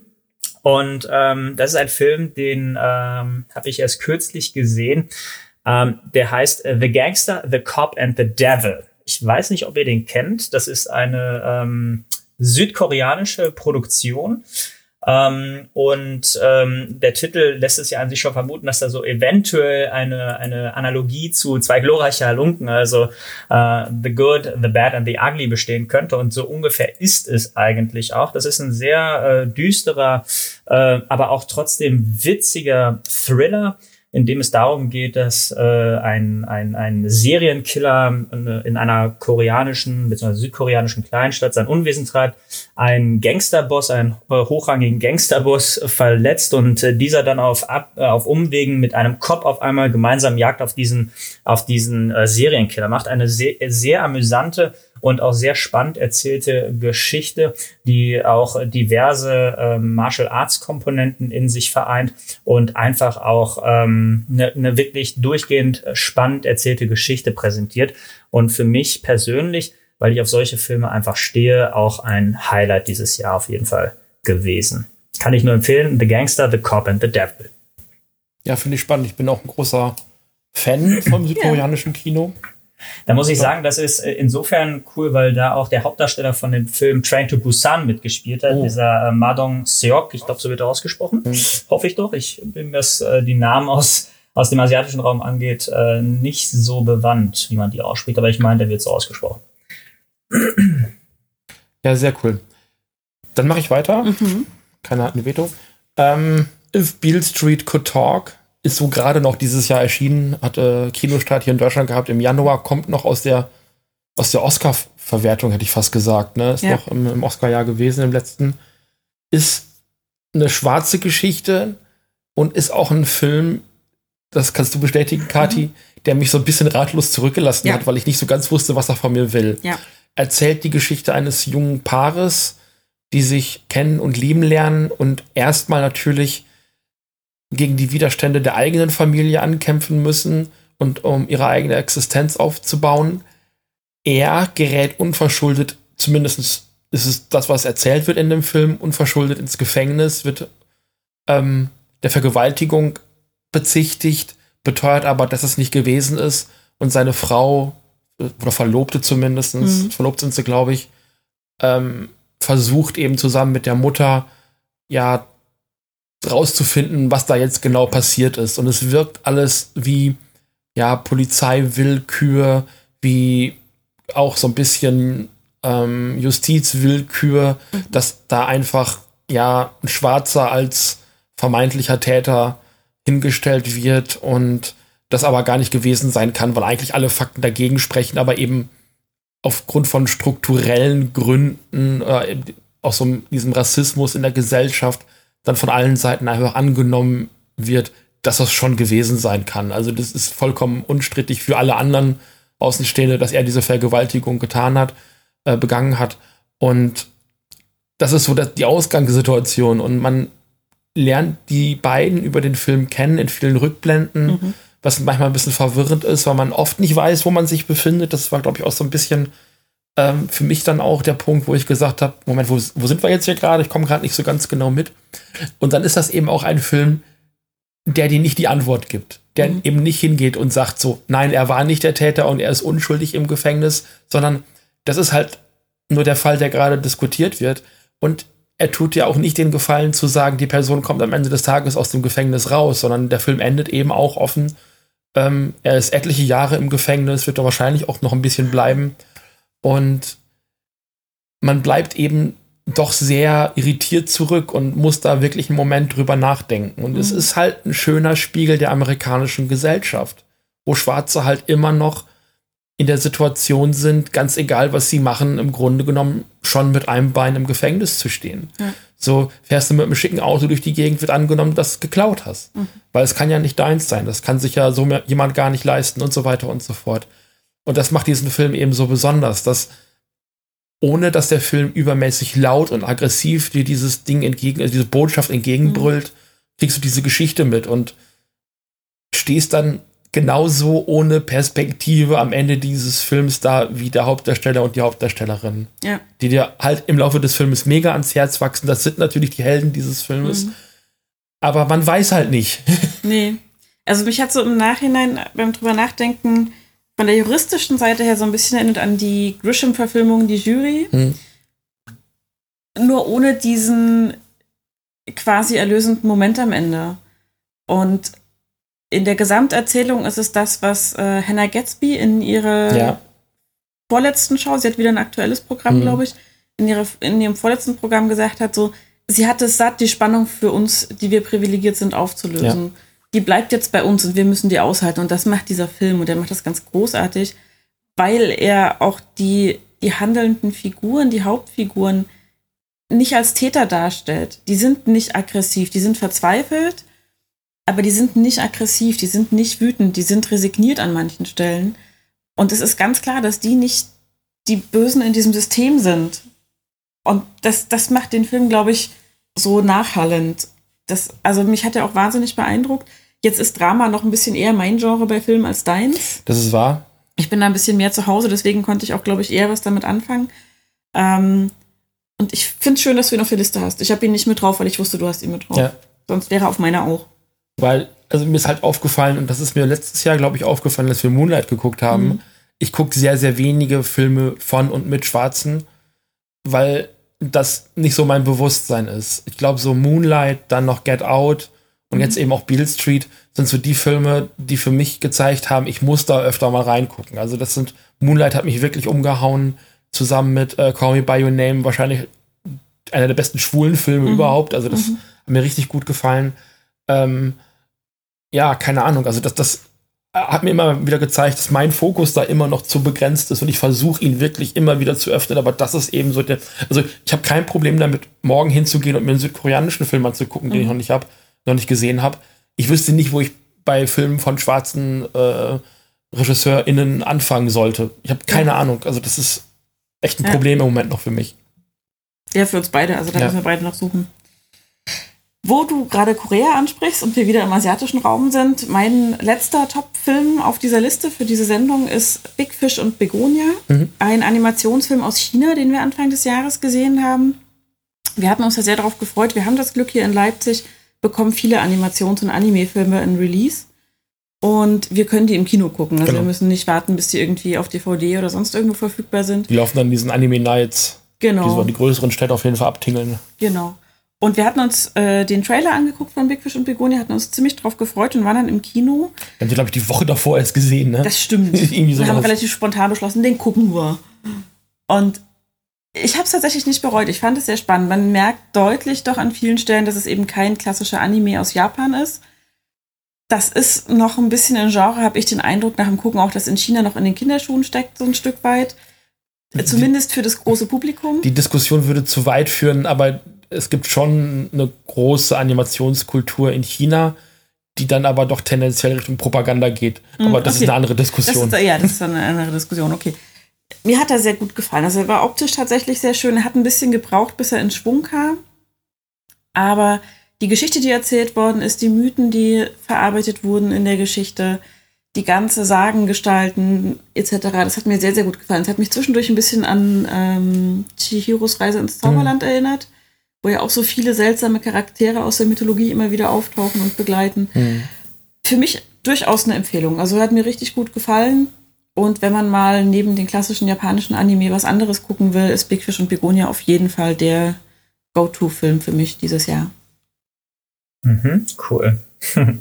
Und ähm, das ist ein Film, den ähm, habe ich erst kürzlich gesehen. Ähm, der heißt äh, The Gangster, The Cop and the Devil. Ich weiß nicht, ob ihr den kennt. Das ist eine ähm, südkoreanische Produktion. Ähm, und ähm, der Titel lässt es ja an sich schon vermuten, dass da so eventuell eine, eine Analogie zu zwei glorreiche Halunken, also äh, The Good, The Bad and The Ugly bestehen könnte. Und so ungefähr ist es eigentlich auch. Das ist ein sehr äh, düsterer, äh, aber auch trotzdem witziger Thriller in dem es darum geht, dass äh, ein, ein, ein Serienkiller in einer koreanischen bzw. südkoreanischen Kleinstadt sein Unwesen treibt, ein Gangsterboss, einen äh, hochrangigen Gangsterboss verletzt und äh, dieser dann auf, ab, äh, auf Umwegen mit einem Cop auf einmal gemeinsam Jagd auf diesen, auf diesen äh, Serienkiller macht. Eine sehr, sehr amüsante und auch sehr spannend erzählte Geschichte, die auch diverse ähm, Martial Arts Komponenten in sich vereint und einfach auch eine ähm, ne, ne wirklich durchgehend spannend erzählte Geschichte präsentiert. Und für mich persönlich, weil ich auf solche Filme einfach stehe, auch ein Highlight dieses Jahr auf jeden Fall gewesen. Kann ich nur empfehlen, The Gangster, The Cop and the Devil. Ja, finde ich spannend. Ich bin auch ein großer Fan vom südkoreanischen Kino. Da muss ich sagen, das ist äh, insofern cool, weil da auch der Hauptdarsteller von dem Film Train to Busan mitgespielt hat, oh. dieser äh, Madong Seok, ich glaube, so wird er ausgesprochen. Mhm. Hoffe ich doch. Ich bin, was äh, die Namen aus, aus dem asiatischen Raum angeht, äh, nicht so bewandt, wie man die ausspricht, aber ich meine, der wird so ausgesprochen. [CLEARS THROAT] Ja, sehr cool. Dann mache ich weiter. Mhm. Keiner hat ein Veto. Ähm, If Beale Street Could Talk ist so gerade noch dieses Jahr erschienen, hat äh, Kinostart hier in Deutschland gehabt. Im Januar kommt noch aus der, aus der Oscar-Verwertung, hätte ich fast gesagt. Ne? Ist ja. noch im, im Oscar-Jahr gewesen, im letzten. Ist eine schwarze Geschichte und ist auch ein Film, das kannst du bestätigen, Kati, mhm. der mich so ein bisschen ratlos zurückgelassen ja. hat, weil ich nicht so ganz wusste, was er von mir will. Ja. Erzählt die Geschichte eines jungen Paares, die sich kennen und lieben lernen und erstmal natürlich gegen die Widerstände der eigenen Familie ankämpfen müssen und um ihre eigene Existenz aufzubauen. Er gerät unverschuldet, zumindest ist es das, was erzählt wird in dem Film, unverschuldet ins Gefängnis, wird ähm, der Vergewaltigung bezichtigt, beteuert aber, dass es nicht gewesen ist und seine Frau, oder Verlobte zumindest, mhm. verlobt sind sie, glaube ich, ähm, versucht eben zusammen mit der Mutter, ja, rauszufinden, was da jetzt genau passiert ist. Und es wirkt alles wie, ja, Polizeiwillkür, wie auch so ein bisschen ähm, Justizwillkür, mhm. dass da einfach, ja, ein Schwarzer als vermeintlicher Täter hingestellt wird und das aber gar nicht gewesen sein kann, weil eigentlich alle Fakten dagegen sprechen, aber eben aufgrund von strukturellen Gründen, äh, aus so diesem Rassismus in der Gesellschaft, dann von allen Seiten einfach angenommen wird, dass das schon gewesen sein kann. Also das ist vollkommen unstrittig für alle anderen Außenstehende, dass er diese Vergewaltigung getan hat, äh, begangen hat. Und das ist so die Ausgangssituation. Und man lernt die beiden über den Film kennen in vielen Rückblenden, mhm. was manchmal ein bisschen verwirrend ist, weil man oft nicht weiß, wo man sich befindet. Das war, glaube ich, auch so ein bisschen ähm, für mich dann auch der Punkt, wo ich gesagt habe, Moment, wo, wo sind wir jetzt hier gerade? Ich komme gerade nicht so ganz genau mit. Und dann ist das eben auch ein Film, der dir nicht die Antwort gibt, der mhm. eben nicht hingeht und sagt so, nein, er war nicht der Täter und er ist unschuldig im Gefängnis, sondern das ist halt nur der Fall, der gerade diskutiert wird. Und er tut ja auch nicht den Gefallen zu sagen, die Person kommt am Ende des Tages aus dem Gefängnis raus, sondern der Film endet eben auch offen. Ähm, er ist etliche Jahre im Gefängnis, wird er wahrscheinlich auch noch ein bisschen bleiben. Und man bleibt eben doch sehr irritiert zurück und muss da wirklich einen Moment drüber nachdenken. Und mhm. es ist halt ein schöner Spiegel der amerikanischen Gesellschaft, wo Schwarze halt immer noch in der Situation sind, ganz egal, was sie machen, im Grunde genommen schon mit einem Bein im Gefängnis zu stehen. Ja. So fährst du mit einem schicken Auto durch die Gegend, wird angenommen, dass du geklaut hast. Mhm. Weil es kann ja nicht deins sein. Das kann sich ja so jemand gar nicht leisten und so weiter und so fort. Und das macht diesen Film eben so besonders, dass ohne dass der Film übermäßig laut und aggressiv dir dieses Ding entgegen, also diese Botschaft entgegenbrüllt, mhm. kriegst du diese Geschichte mit und stehst dann genauso ohne Perspektive am Ende dieses Films da wie der Hauptdarsteller und die Hauptdarstellerin. Ja. Die dir halt im Laufe des Filmes mega ans Herz wachsen. Das sind natürlich die Helden dieses Filmes. Mhm. Aber man weiß halt nicht. [LAUGHS] nee. Also mich hat so im Nachhinein beim drüber nachdenken von der juristischen Seite her so ein bisschen erinnert an die Grisham-Verfilmung, die Jury. Mhm. Nur ohne diesen quasi erlösenden Moment am Ende. Und in der Gesamterzählung ist es das, was äh, Hannah Gatsby in ihrer ja. vorletzten Show, sie hat wieder ein aktuelles Programm, mhm. glaube ich, in, ihre, in ihrem vorletzten Programm gesagt hat, so, sie hat es satt, die Spannung für uns, die wir privilegiert sind, aufzulösen. Ja. Die bleibt jetzt bei uns und wir müssen die aushalten. Und das macht dieser Film und er macht das ganz großartig, weil er auch die, die handelnden Figuren, die Hauptfiguren, nicht als Täter darstellt. Die sind nicht aggressiv, die sind verzweifelt, aber die sind nicht aggressiv, die sind nicht wütend, die sind resigniert an manchen Stellen. Und es ist ganz klar, dass die nicht die Bösen in diesem System sind. Und das, das macht den Film, glaube ich, so nachhallend. Das, also mich hat er auch wahnsinnig beeindruckt. Jetzt ist Drama noch ein bisschen eher mein Genre bei Filmen als deins. Das ist wahr. Ich bin da ein bisschen mehr zu Hause, deswegen konnte ich auch, glaube ich, eher was damit anfangen. Ähm, und ich finde es schön, dass du ihn auf der Liste hast. Ich habe ihn nicht mit drauf, weil ich wusste, du hast ihn mit drauf. Ja. Sonst wäre er auf meiner auch. Weil, also mir ist halt aufgefallen, und das ist mir letztes Jahr, glaube ich, aufgefallen, dass wir Moonlight geguckt haben. Mhm. Ich gucke sehr, sehr wenige Filme von und mit Schwarzen, weil das nicht so mein Bewusstsein ist. Ich glaube, so Moonlight, dann noch Get Out und mhm. jetzt eben auch Beale Street sind so die Filme, die für mich gezeigt haben, ich muss da öfter mal reingucken. Also das sind, Moonlight hat mich wirklich umgehauen, zusammen mit äh, Call Me By Your Name, wahrscheinlich einer der besten schwulen Filme mhm. überhaupt. Also das mhm. hat mir richtig gut gefallen. Ähm, ja, keine Ahnung. Also das, das hat mir immer wieder gezeigt, dass mein Fokus da immer noch zu begrenzt ist und ich versuche ihn wirklich immer wieder zu öffnen, aber das ist eben so der, also ich habe kein Problem damit, morgen hinzugehen und mir einen südkoreanischen Film anzugucken, mhm. den ich noch nicht habe, noch nicht gesehen habe. Ich wüsste nicht, wo ich bei Filmen von schwarzen äh, RegisseurInnen anfangen sollte. Ich habe keine ja. Ahnung. Also, das ist echt ein ja. Problem im Moment noch für mich. Ja, für uns beide. Also, da ja. müssen wir beide noch suchen. Wo du gerade Korea ansprichst und wir wieder im asiatischen Raum sind, mein letzter Top-Film auf dieser Liste für diese Sendung ist Big Fish und Begonia, mhm. ein Animationsfilm aus China, den wir Anfang des Jahres gesehen haben. Wir hatten uns ja sehr darauf gefreut. Wir haben das Glück hier in Leipzig, bekommen viele Animations- und Anime-Filme in Release. Und wir können die im Kino gucken. Also genau. wir müssen nicht warten, bis die irgendwie auf DVD oder sonst irgendwo verfügbar sind. Die laufen dann in diesen Anime Nights. Genau. Die so die größeren Städte auf jeden Fall abtingeln. Genau. Und wir hatten uns äh, den Trailer angeguckt von Big Fish und Begonia, hatten uns ziemlich drauf gefreut und waren dann im Kino. Wir haben sie, glaube ich, die Woche davor erst gesehen, ne? Das stimmt. [LAUGHS] wir haben relativ spontan beschlossen, den gucken wir. Und ich habe es tatsächlich nicht bereut. Ich fand es sehr spannend. Man merkt deutlich doch an vielen Stellen, dass es eben kein klassischer Anime aus Japan ist. Das ist noch ein bisschen ein Genre, habe ich den Eindruck, nach dem Gucken auch, dass in China noch in den Kinderschuhen steckt, so ein Stück weit. Zumindest für das große Publikum. Die Diskussion würde zu weit führen, aber es gibt schon eine große Animationskultur in China, die dann aber doch tendenziell Richtung Propaganda geht. Mhm, aber das okay. ist eine andere Diskussion. Das ist, ja, das ist eine andere Diskussion, okay. Mir hat er sehr gut gefallen. Also er war optisch tatsächlich sehr schön. Er hat ein bisschen gebraucht, bis er in Schwung kam. Aber die Geschichte, die erzählt worden ist, die Mythen, die verarbeitet wurden in der Geschichte, die ganze Sagengestalten etc., das hat mir sehr, sehr gut gefallen. Es hat mich zwischendurch ein bisschen an ähm, Chihiros Reise ins Zauberland mhm. erinnert wo ja auch so viele seltsame Charaktere aus der Mythologie immer wieder auftauchen und begleiten. Mhm. Für mich durchaus eine Empfehlung. Also hat mir richtig gut gefallen. Und wenn man mal neben den klassischen japanischen Anime was anderes gucken will, ist Big Fish und Begonia auf jeden Fall der Go-To-Film für mich dieses Jahr. Mhm, cool. [LAUGHS]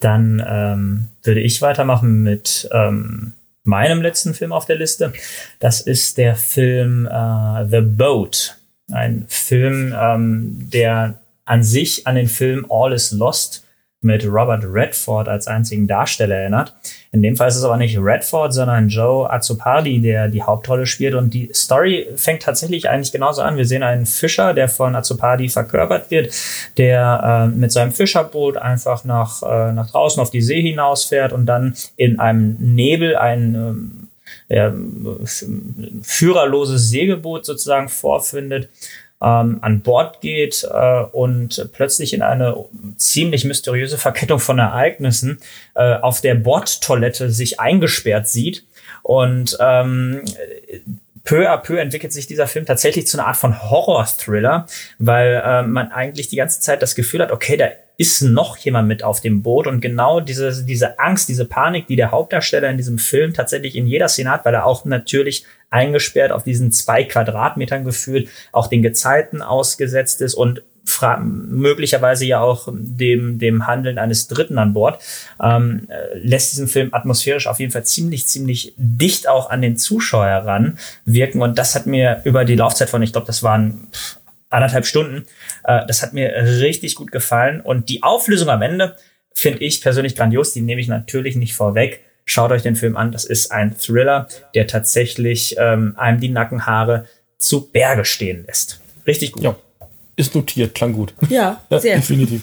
Dann ähm, würde ich weitermachen mit ähm, meinem letzten Film auf der Liste. Das ist der Film äh, The Boat ein Film, ähm, der an sich an den Film All is Lost mit Robert Redford als einzigen Darsteller erinnert. In dem Fall ist es aber nicht Redford, sondern Joe Azzopardi, der die Hauptrolle spielt. Und die Story fängt tatsächlich eigentlich genauso an. Wir sehen einen Fischer, der von Azzopardi verkörpert wird, der äh, mit seinem Fischerboot einfach nach, äh, nach draußen auf die See hinausfährt und dann in einem Nebel ein ähm, äh, führerloses Segelboot sozusagen vorfindet, ähm, an Bord geht äh, und plötzlich in eine ziemlich mysteriöse Verkettung von Ereignissen äh, auf der Bordtoilette sich eingesperrt sieht. Und ähm, peu à peu entwickelt sich dieser Film tatsächlich zu einer Art von Horror-Thriller, weil äh, man eigentlich die ganze Zeit das Gefühl hat, okay, da ist noch jemand mit auf dem Boot und genau diese, diese Angst, diese Panik, die der Hauptdarsteller in diesem Film tatsächlich in jeder Szene hat, weil er auch natürlich eingesperrt auf diesen zwei Quadratmetern gefühlt, auch den Gezeiten ausgesetzt ist und möglicherweise ja auch dem, dem Handeln eines Dritten an Bord, ähm, äh, lässt diesen Film atmosphärisch auf jeden Fall ziemlich, ziemlich dicht auch an den Zuschauer ran wirken. Und das hat mir über die Laufzeit von, ich glaube, das waren anderthalb Stunden. Äh, das hat mir richtig gut gefallen. Und die Auflösung am Ende finde ich persönlich grandios. Die nehme ich natürlich nicht vorweg. Schaut euch den Film an. Das ist ein Thriller, der tatsächlich ähm, einem die Nackenhaare zu Berge stehen lässt. Richtig gut. Ja, ist notiert, klang gut. Ja, [LAUGHS] sehr. definitiv.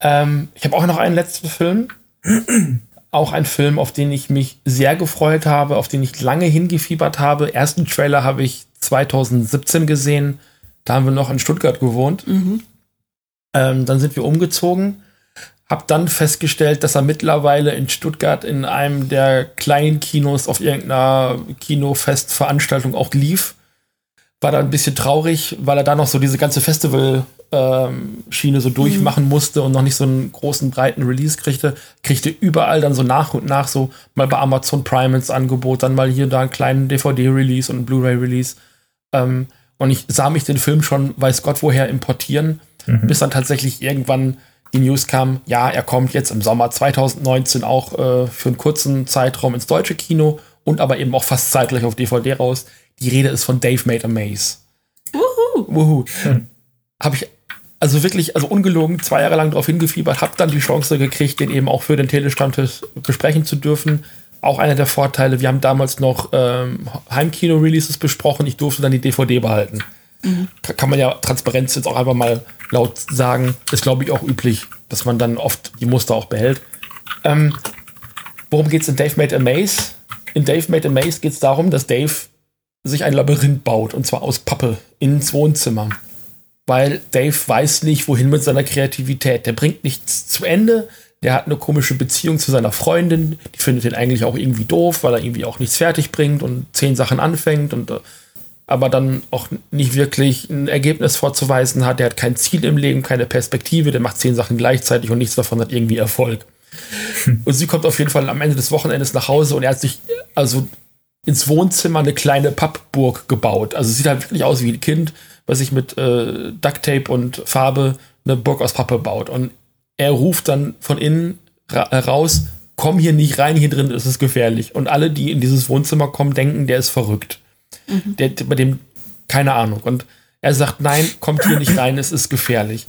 Ähm, ich habe auch noch einen letzten Film. [CLEARS THROAT] auch ein Film, auf den ich mich sehr gefreut habe, auf den ich lange hingefiebert habe. Ersten Trailer habe ich 2017 gesehen. Da haben wir noch in Stuttgart gewohnt. Mhm. Ähm, dann sind wir umgezogen. Hab dann festgestellt, dass er mittlerweile in Stuttgart in einem der kleinen Kinos auf irgendeiner Kinofestveranstaltung auch lief. War da ein bisschen traurig, weil er da noch so diese ganze Festival-Schiene ähm, so durchmachen mhm. musste und noch nicht so einen großen, breiten Release kriegte. Kriegte überall dann so nach und nach so mal bei Amazon Prime ins Angebot, dann mal hier da einen kleinen DVD-Release und einen Blu-ray-Release. Ähm, und ich sah mich den Film schon, weiß Gott woher, importieren, mhm. bis dann tatsächlich irgendwann die News kam, ja, er kommt jetzt im Sommer 2019 auch äh, für einen kurzen Zeitraum ins deutsche Kino und aber eben auch fast zeitgleich auf DVD raus. Die Rede ist von Dave Made a Maze. Wuhu. Wuhu. Hm. Habe ich also wirklich, also ungelogen, zwei Jahre lang darauf hingefiebert, habe dann die Chance gekriegt, den eben auch für den Telestammtisch besprechen zu dürfen auch einer der Vorteile. Wir haben damals noch ähm, Heimkino-Releases besprochen. Ich durfte dann die DVD behalten. Mhm. Kann man ja Transparenz jetzt auch einfach mal laut sagen. Ist, glaube ich, auch üblich, dass man dann oft die Muster auch behält. Ähm, worum geht es in Dave Made a Maze? In Dave Made a Maze geht es darum, dass Dave sich ein Labyrinth baut, und zwar aus Pappe, ins Wohnzimmer. Weil Dave weiß nicht, wohin mit seiner Kreativität. Der bringt nichts zu Ende, der hat eine komische Beziehung zu seiner Freundin, die findet ihn eigentlich auch irgendwie doof, weil er irgendwie auch nichts fertig bringt und zehn Sachen anfängt und äh, aber dann auch nicht wirklich ein Ergebnis vorzuweisen hat. Der hat kein Ziel im Leben, keine Perspektive, der macht zehn Sachen gleichzeitig und nichts davon hat irgendwie Erfolg. [LAUGHS] Und sie kommt auf jeden Fall am Ende des Wochenendes nach Hause und er hat sich also ins Wohnzimmer eine kleine Pappburg gebaut. Also sieht halt wirklich aus wie ein Kind, was sich mit äh, Ducktape und Farbe eine Burg aus Pappe baut. Und er ruft dann von innen raus, komm hier nicht rein, hier drin ist es gefährlich. Und alle, die in dieses Wohnzimmer kommen, denken, der ist verrückt. Mhm. Der, bei dem, keine Ahnung. Und er sagt, nein, kommt hier nicht rein, es ist gefährlich.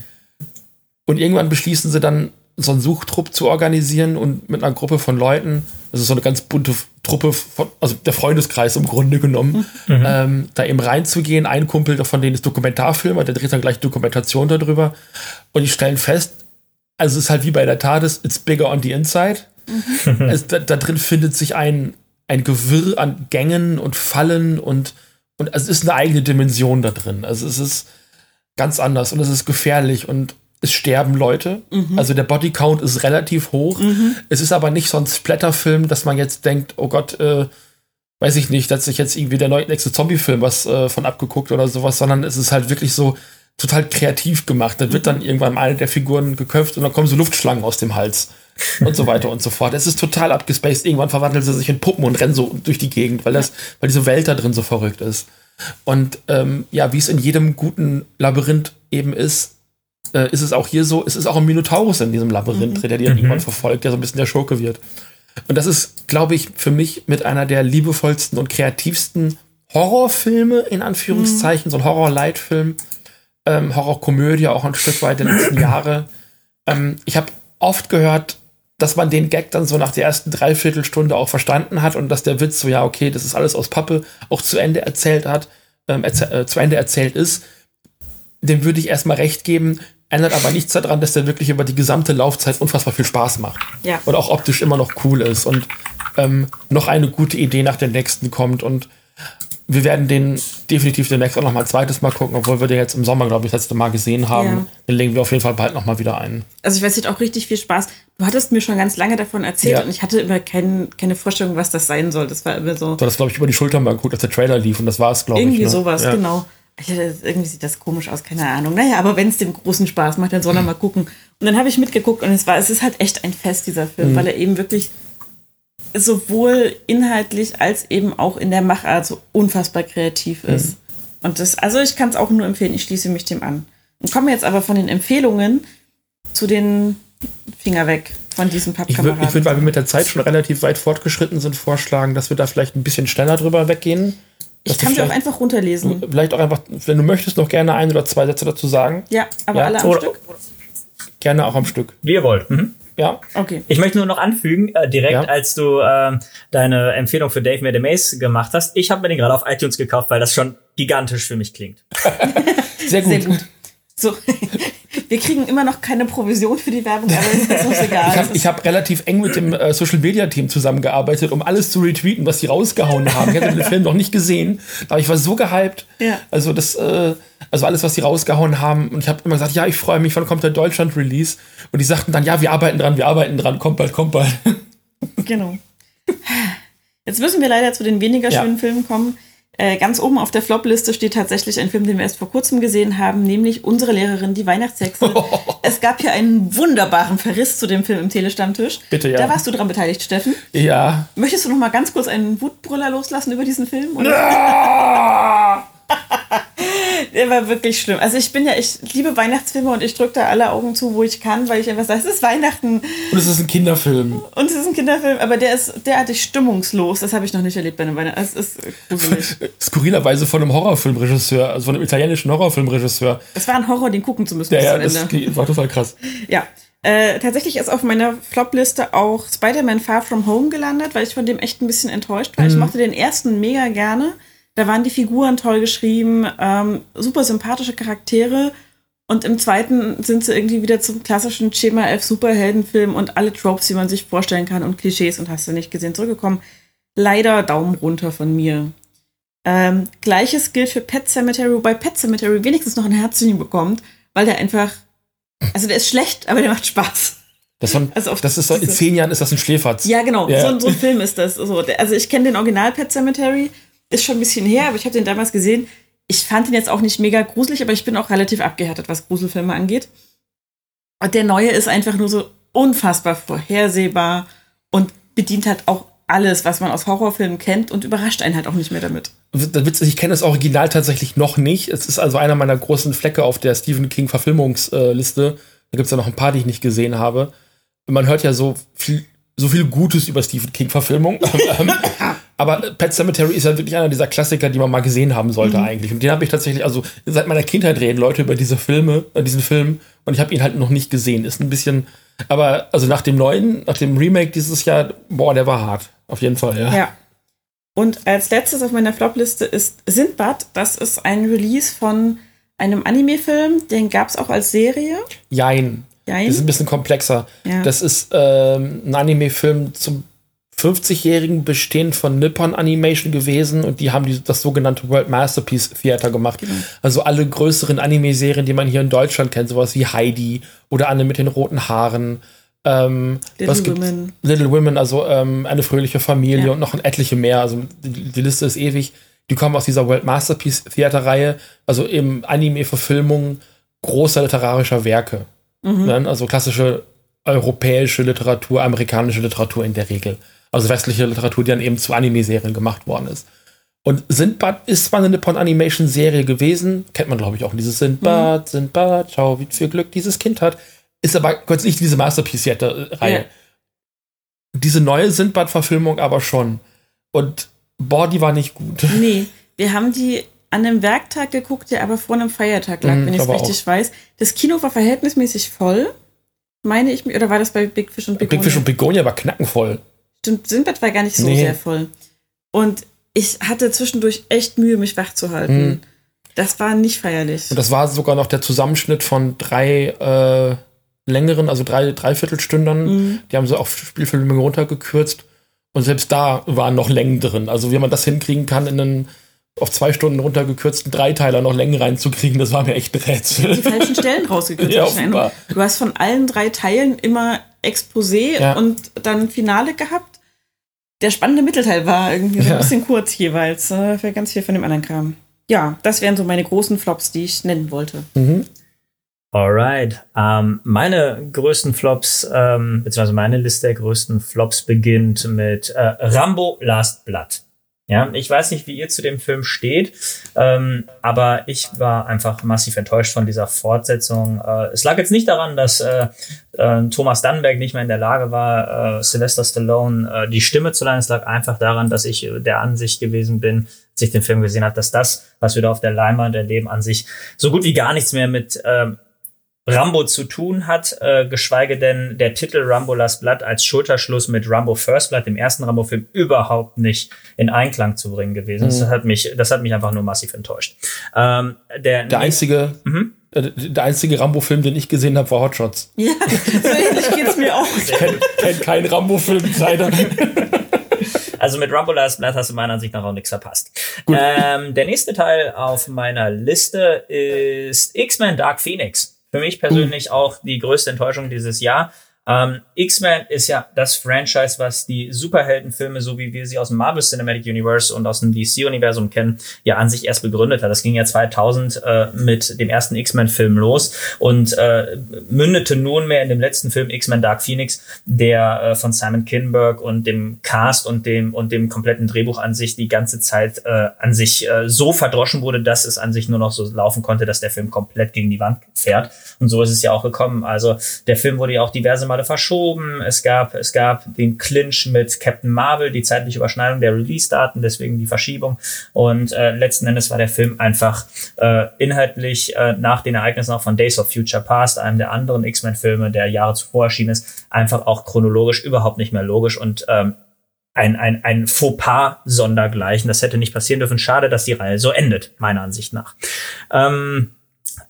Und irgendwann beschließen sie dann, so einen Suchtrupp zu organisieren und mit einer Gruppe von Leuten, das ist so eine ganz bunte Truppe, von, also der Freundeskreis im Grunde genommen, mhm. ähm, da eben reinzugehen. Ein Kumpel von denen ist Dokumentarfilmer, der dreht dann gleich Dokumentation darüber. Und die stellen fest, also es ist halt wie bei der TARDIS, it's bigger on the inside. Mhm. Es, da, da, drin findet sich ein, ein Gewirr an Gängen und Fallen und, und also es ist eine eigene Dimension da drin. Also es ist ganz anders und es ist gefährlich und es sterben Leute. Mhm. Also der Bodycount ist relativ hoch. Mhm. Es ist aber nicht so ein Splatterfilm, dass man jetzt denkt, oh Gott, äh, weiß ich nicht, dass sich jetzt irgendwie der nächste Zombie-Film was äh, von abgeguckt oder sowas, sondern es ist halt wirklich so, total kreativ gemacht. Da wird dann irgendwann eine der Figuren geköpft und dann kommen so Luftschlangen aus dem Hals und so weiter [LAUGHS] und so fort. Es ist total abgespaced. Irgendwann verwandeln sie sich in Puppen und rennen so durch die Gegend, weil das, weil diese Welt da drin so verrückt ist. Und ähm, ja, wie es in jedem guten Labyrinth eben ist, äh, ist es auch hier so. Es ist auch ein Minotaurus in diesem Labyrinth, mhm. der die dann irgendwann mhm. verfolgt, der so ein bisschen der Schurke wird. Und das ist, glaube ich, für mich mit einer der liebevollsten und kreativsten Horrorfilme, in Anführungszeichen, mhm. so ein Horror-Leitfilm, ähm, Horrorkomödie auch ein Stück weit der letzten [LAUGHS] Jahre. Ähm, ich habe oft gehört, dass man den Gag dann so nach der ersten Dreiviertelstunde auch verstanden hat und dass der Witz so, ja, okay, das ist alles aus Pappe, auch zu Ende erzählt hat, ähm, äh, zu Ende erzählt ist. Dem würde ich erstmal recht geben, ändert aber nichts daran, dass der wirklich über die gesamte Laufzeit unfassbar viel Spaß macht. Ja. Und auch optisch immer noch cool ist und ähm, noch eine gute Idee nach der nächsten kommt und wir werden den definitiv demnächst auch noch mal ein zweites Mal gucken, obwohl wir den jetzt im Sommer, glaube ich, das letzte Mal gesehen haben. Ja. Den legen wir auf jeden Fall bald noch mal wieder ein. Also ich weiß, es hat auch richtig viel Spaß. Du hattest mir schon ganz lange davon erzählt ja. und ich hatte immer kein, keine Vorstellung, was das sein soll. Das war immer so. Du hast, glaube ich, über die Schulter mal geguckt, als der Trailer lief und das war es, glaube ich. Irgendwie ne? sowas, ja. genau. irgendwie sieht das komisch aus, keine Ahnung. Naja, aber wenn es dem großen Spaß macht, dann soll er mal gucken. Und dann habe ich mitgeguckt und es war, es ist halt echt ein Fest, dieser Film, mhm. weil er eben wirklich sowohl inhaltlich als eben auch in der Machart so unfassbar kreativ mhm. ist. Mhm. Und das, also ich kann es auch nur empfehlen, ich schließe mich dem an. Und komme jetzt aber von den Empfehlungen zu den Finger weg von diesem Pappkameraden. Ich würde, weil wir mit der Zeit schon relativ weit fortgeschritten sind, vorschlagen, dass wir da vielleicht ein bisschen schneller drüber weggehen. Ich kann sie auch einfach runterlesen. Vielleicht auch einfach, wenn du möchtest, noch gerne ein oder zwei Sätze dazu sagen. Ja, aber ja? alle am oder, Stück? Gerne auch am Stück. Wie ihr wollt. Mhm. Ja. Okay. Ich möchte nur noch anfügen, äh, direkt ja. als du äh, deine Empfehlung für Dave Made a Maze gemacht hast, ich habe mir den gerade auf iTunes gekauft, weil das schon gigantisch für mich klingt. [LAUGHS] Sehr gut. Sehr gut. So, [LAUGHS] wir kriegen immer noch keine Provision für die Werbung, aber ist uns [LAUGHS] egal. Ich habe hab relativ eng mit dem äh, Social Media Team zusammengearbeitet, um alles zu retweeten, was sie rausgehauen haben. Ich hatte den Film noch nicht gesehen, aber ich war so gehypt. Ja. Also das, äh, also alles, was sie rausgehauen haben. Und ich habe immer gesagt, ja, ich freue mich, wann kommt der Deutschland-Release? Und die sagten dann, ja, wir arbeiten dran, wir arbeiten dran, kommt bald, kommt bald. Genau. [LAUGHS] Jetzt müssen wir leider zu den weniger schönen ja. Filmen kommen. Äh, ganz oben auf der Flop-Liste steht tatsächlich ein Film, den wir erst vor kurzem gesehen haben, nämlich Unsere Lehrerin, die Weihnachtshexe. [LAUGHS] es gab hier einen wunderbaren Verriss zu dem Film im Telestammtisch. Bitte, ja. Da warst du dran beteiligt, Steffen. Ja. Möchtest du noch mal ganz kurz einen Wutbrüller loslassen über diesen Film? [LAUGHS] [LAUGHS] Der war wirklich schlimm. Also ich bin ja, ich liebe Weihnachtsfilme und ich drücke da alle Augen zu, wo ich kann, weil ich einfach sage, es ist Weihnachten. Und es ist ein Kinderfilm. Und es ist ein Kinderfilm, aber der ist derartig stimmungslos. Das habe ich noch nicht erlebt bei einem Weihnachten. Es ist gruselig. [LAUGHS] Skurrilerweise von einem Horrorfilmregisseur, also von einem italienischen Horrorfilmregisseur. Es war ein Horror, den gucken zu müssen. Ja, ja das Ende. war total krass. Ja. Äh, tatsächlich ist auf meiner Flop-Liste auch Spider-Man Far From Home gelandet, weil ich von dem echt ein bisschen enttäuscht war. Mhm. Ich mochte den ersten mega gerne. Da waren die Figuren toll geschrieben, ähm, super sympathische Charaktere. Und im zweiten sind sie irgendwie wieder zum klassischen Schema F Superheldenfilm und alle Tropes, die man sich vorstellen kann und Klischees und hast du nicht gesehen, zurückgekommen. Leider Daumen runter von mir. Ähm, Gleiches gilt für Pet Cemetery, wobei Pet Cemetery wenigstens noch ein Herzchen bekommt, weil der einfach, also der ist schlecht, aber der macht Spaß. Das, von, also das ist so, in zehn Jahren ist das ein Schläferz. Ja, genau. Ja. So, so, ein Film ist das. So, also ich kenne den Original Pet Cemetery, ist schon ein bisschen her, aber ich habe den damals gesehen. Ich fand ihn jetzt auch nicht mega gruselig, aber ich bin auch relativ abgehärtet, was Gruselfilme angeht. Und der neue ist einfach nur so unfassbar vorhersehbar und bedient halt auch alles, was man aus Horrorfilmen kennt und überrascht einen halt auch nicht mehr damit. Ich kenne das Original tatsächlich noch nicht. Es ist also einer meiner großen Flecke auf der Stephen King Verfilmungsliste. Da gibt es ja noch ein paar, die ich nicht gesehen habe. Man hört ja so viel, so viel Gutes über Stephen King Verfilmung. [LAUGHS] Ähm, aber Pet Cemetery ist ja wirklich einer dieser Klassiker, die man mal gesehen haben sollte mhm. eigentlich. Und den habe ich tatsächlich, also seit meiner Kindheit reden Leute über diese Filme, äh, diesen Film. Und ich habe ihn halt noch nicht gesehen. Ist ein bisschen, aber also nach dem neuen, nach dem Remake dieses Jahr, boah, der war hart. Auf jeden Fall, ja. Ja. Und als letztes auf meiner Flop-Liste ist Sindbad. Das ist ein Release von einem Anime-Film. Den gab es auch als Serie. Jein. Jein. Das ist ein bisschen komplexer. Ja. Das ist ähm, ein Anime-Film zum 50-jährigen Bestehen von Nippon Animation gewesen und die haben die, das sogenannte World Masterpiece Theater gemacht. Genau. Also alle größeren Anime-Serien, die man hier in Deutschland kennt, sowas wie Heidi oder Anne mit den roten Haaren ähm, Little Women. Little Women, also ähm, eine fröhliche Familie ja. und noch etliche mehr. Also die, die, Liste ist ewig. Die kommen aus dieser World Masterpiece Theater Reihe, also eben Anime-Verfilmungen großer literarischer Werke. Mhm. Ne? Also klassische europäische Literatur, amerikanische Literatur in der Regel. Also westliche Literatur, die dann eben zu Anime-Serien gemacht worden ist. Und Sindbad ist zwar eine Nippon Animation Serie gewesen, kennt man glaube ich auch dieses Sindbad, mhm. Sindbad, schau, wie viel Glück dieses Kind hat. Ist aber kurz nicht diese Masterpiece-Reihe. Ja. Diese neue Sindbad-Verfilmung aber schon. Und boah, die war nicht gut. Nee, wir haben die an einem Werktag geguckt, der aber vor einem Feiertag lag, mm, wenn ich es richtig auch. weiß. Das Kino war verhältnismäßig voll, meine ich mir. Oder war das bei Big Fish und Begonia? Big Fish und Begonia war knackenvoll. Stimmt, Sindbad war gar nicht so nee. sehr voll. Und ich hatte zwischendurch echt Mühe, mich wach zu halten. Mm. Das war nicht feierlich. Und das war sogar noch der Zusammenschnitt von drei äh, längeren, also drei, Dreiviertelstündern. Mhm. Die haben sie auf Spielfilme runtergekürzt. Und selbst da waren noch Längen drin. Also wie man das hinkriegen kann, in einen auf zwei Stunden runtergekürzten Dreiteiler noch Längen reinzukriegen, das war mir echt ein Rätsel. Die falschen Stellen [LAUGHS] rausgekürzt. ja, offenbar. du hast von allen drei Teilen immer Exposé ja. und dann Finale gehabt. Der spannende Mittelteil war irgendwie so ein bisschen kurz jeweils, äh, für ganz viel von dem anderen Kram. Ja, das wären so meine großen Flops, die ich nennen wollte. Mhm. Alright. Ähm, meine größten Flops, ähm, beziehungsweise meine Liste der größten Flops beginnt mit äh, Rambo Last Blood. Ja, ich weiß nicht, wie ihr zu dem Film steht, ähm, aber ich war einfach massiv enttäuscht von dieser Fortsetzung. Äh, es lag jetzt nicht daran, dass äh, äh, Thomas Dannenberg nicht mehr in der Lage war, äh, Sylvester Stallone äh, die Stimme zu leihen. Es lag einfach daran, dass ich der Ansicht gewesen bin, als ich den Film gesehen habe, dass das, was wir da auf der Leinwand erleben, an sich so gut wie gar nichts mehr mit ähm, Rambo zu tun hat, äh, geschweige denn der Titel Rambo Last Blood als Schulterschluss mit Rambo First Blood, dem ersten Rambo-Film, überhaupt nicht in Einklang zu bringen gewesen. Mhm. Das hat mich, das hat mich einfach nur massiv enttäuscht. Ähm, der, der einzige, mhm. äh, der einzige Rambo-Film, den ich gesehen habe, war Hot Shots. [LAUGHS] Ja, so ähnlich geht's mir auch. Ich kenne kenn keinen Rambo-Film, leider. [LAUGHS] Also mit Rumble Last Blood hast du meiner Ansicht nach auch nichts verpasst. Ähm, der nächste Teil auf meiner Liste ist X-Men Dark Phoenix. Für mich persönlich auch die größte Enttäuschung dieses Jahr. Ähm, X-Men ist ja das Franchise, was die Superheldenfilme, so wie wir sie aus dem Marvel Cinematic Universe und aus dem DC-Universum kennen, ja an sich erst begründet hat. Das ging ja 2000 äh, mit dem ersten X-Men-Film los und äh, mündete nunmehr in dem letzten Film X-Men Dark Phoenix, der äh, von Simon Kinberg und dem Cast und dem und dem kompletten Drehbuch an sich die ganze Zeit äh, an sich äh, so verdroschen wurde, dass es an sich nur noch so laufen konnte, dass der Film komplett gegen die Wand fährt. Und so ist es ja auch gekommen. Also der Film wurde ja auch diverse Male verschoben. Es gab, es gab den Clinch mit Captain Marvel, die zeitliche Überschneidung der Release-Daten, deswegen die Verschiebung. Und äh, letzten Endes war der Film einfach äh, inhaltlich äh, nach den Ereignissen auch von Days of Future Past, einem der anderen X-Men-Filme, der Jahre zuvor erschienen ist, einfach auch chronologisch überhaupt nicht mehr logisch und ähm, ein, ein, ein Fauxpas sondergleichen. Das hätte nicht passieren dürfen. Schade, dass die Reihe so endet, meiner Ansicht nach. Ähm,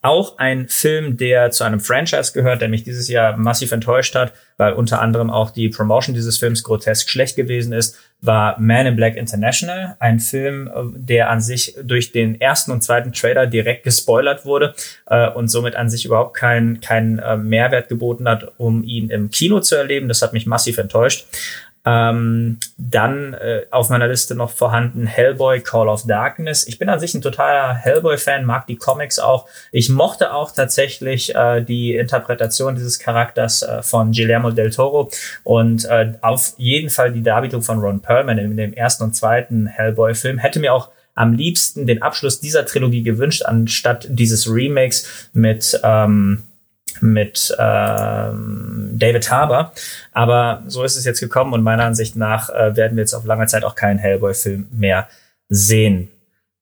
auch ein Film, der zu einem Franchise gehört, der mich dieses Jahr massiv enttäuscht hat, weil unter anderem auch die Promotion dieses Films grotesk schlecht gewesen ist, war Man in Black International, ein Film, äh, der an sich durch den ersten und zweiten Trailer direkt gespoilert wurde äh, und somit an sich überhaupt keinen kein, äh, Mehrwert geboten hat, um ihn im Kino zu erleben. Das hat mich massiv enttäuscht. Ähm, dann äh, auf meiner Liste noch vorhanden Hellboy Call of Darkness. Ich bin an sich ein totaler Hellboy-Fan, mag die Comics auch. Ich mochte auch tatsächlich äh, die Interpretation dieses Charakters äh, von Guillermo del Toro und äh, auf jeden Fall die Darbietung von Ron Perlman in dem ersten und zweiten Hellboy-Film. Hätte mir auch am liebsten den Abschluss dieser Trilogie gewünscht, anstatt dieses Remakes mit ähm, mit ähm, David Harbour. Aber so ist es jetzt gekommen und meiner Ansicht nach äh, werden wir jetzt auf lange Zeit auch keinen Hellboy-Film mehr sehen.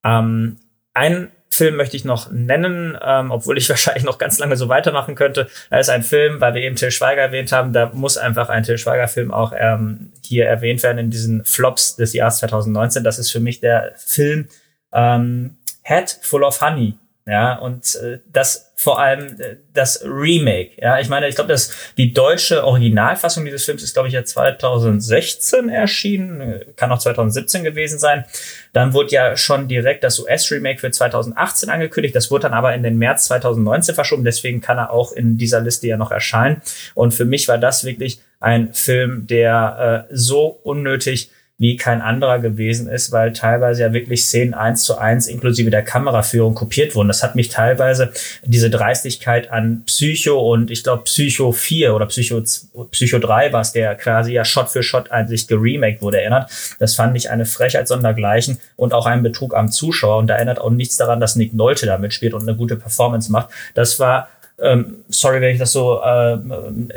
Ähm, ein Film möchte ich noch nennen, ähm, obwohl ich [LAUGHS] wahrscheinlich noch ganz lange so weitermachen könnte. Da ist ein Film, weil wir eben Till Schweiger erwähnt haben, da muss einfach ein Till Schweiger-Film auch ähm, hier erwähnt werden in diesen Flops des Jahres 2019. Das ist für mich der Film ähm, Head Full of Honey ja, und äh, das vor allem äh, das Remake. Ja, ich meine, ich glaube, dass die deutsche Originalfassung dieses Films ist, glaube ich, ja 2016 erschienen, äh, kann auch 2017 gewesen sein. Dann wurde ja schon direkt das US-Remake für 2018 angekündigt. Das wurde dann aber in den März 2019 verschoben. Deswegen kann er auch in dieser Liste ja noch erscheinen. Und für mich war das wirklich ein Film, der äh, so unnötig wie kein anderer gewesen ist, weil teilweise ja wirklich Szenen eins zu eins inklusive der Kameraführung kopiert wurden. Das hat mich teilweise diese Dreistigkeit an Psycho und ich glaube Psycho 4 oder Psycho, Psycho 3 war es, der quasi ja Shot für Shot eigentlich geremaked wurde, erinnert. Das fand ich eine Frechheit sondergleichen und auch ein Betrug am Zuschauer und da erinnert auch nichts daran, dass Nick Nolte da mitspielt und eine gute Performance macht. Das war ähm, sorry, wenn ich das so äh,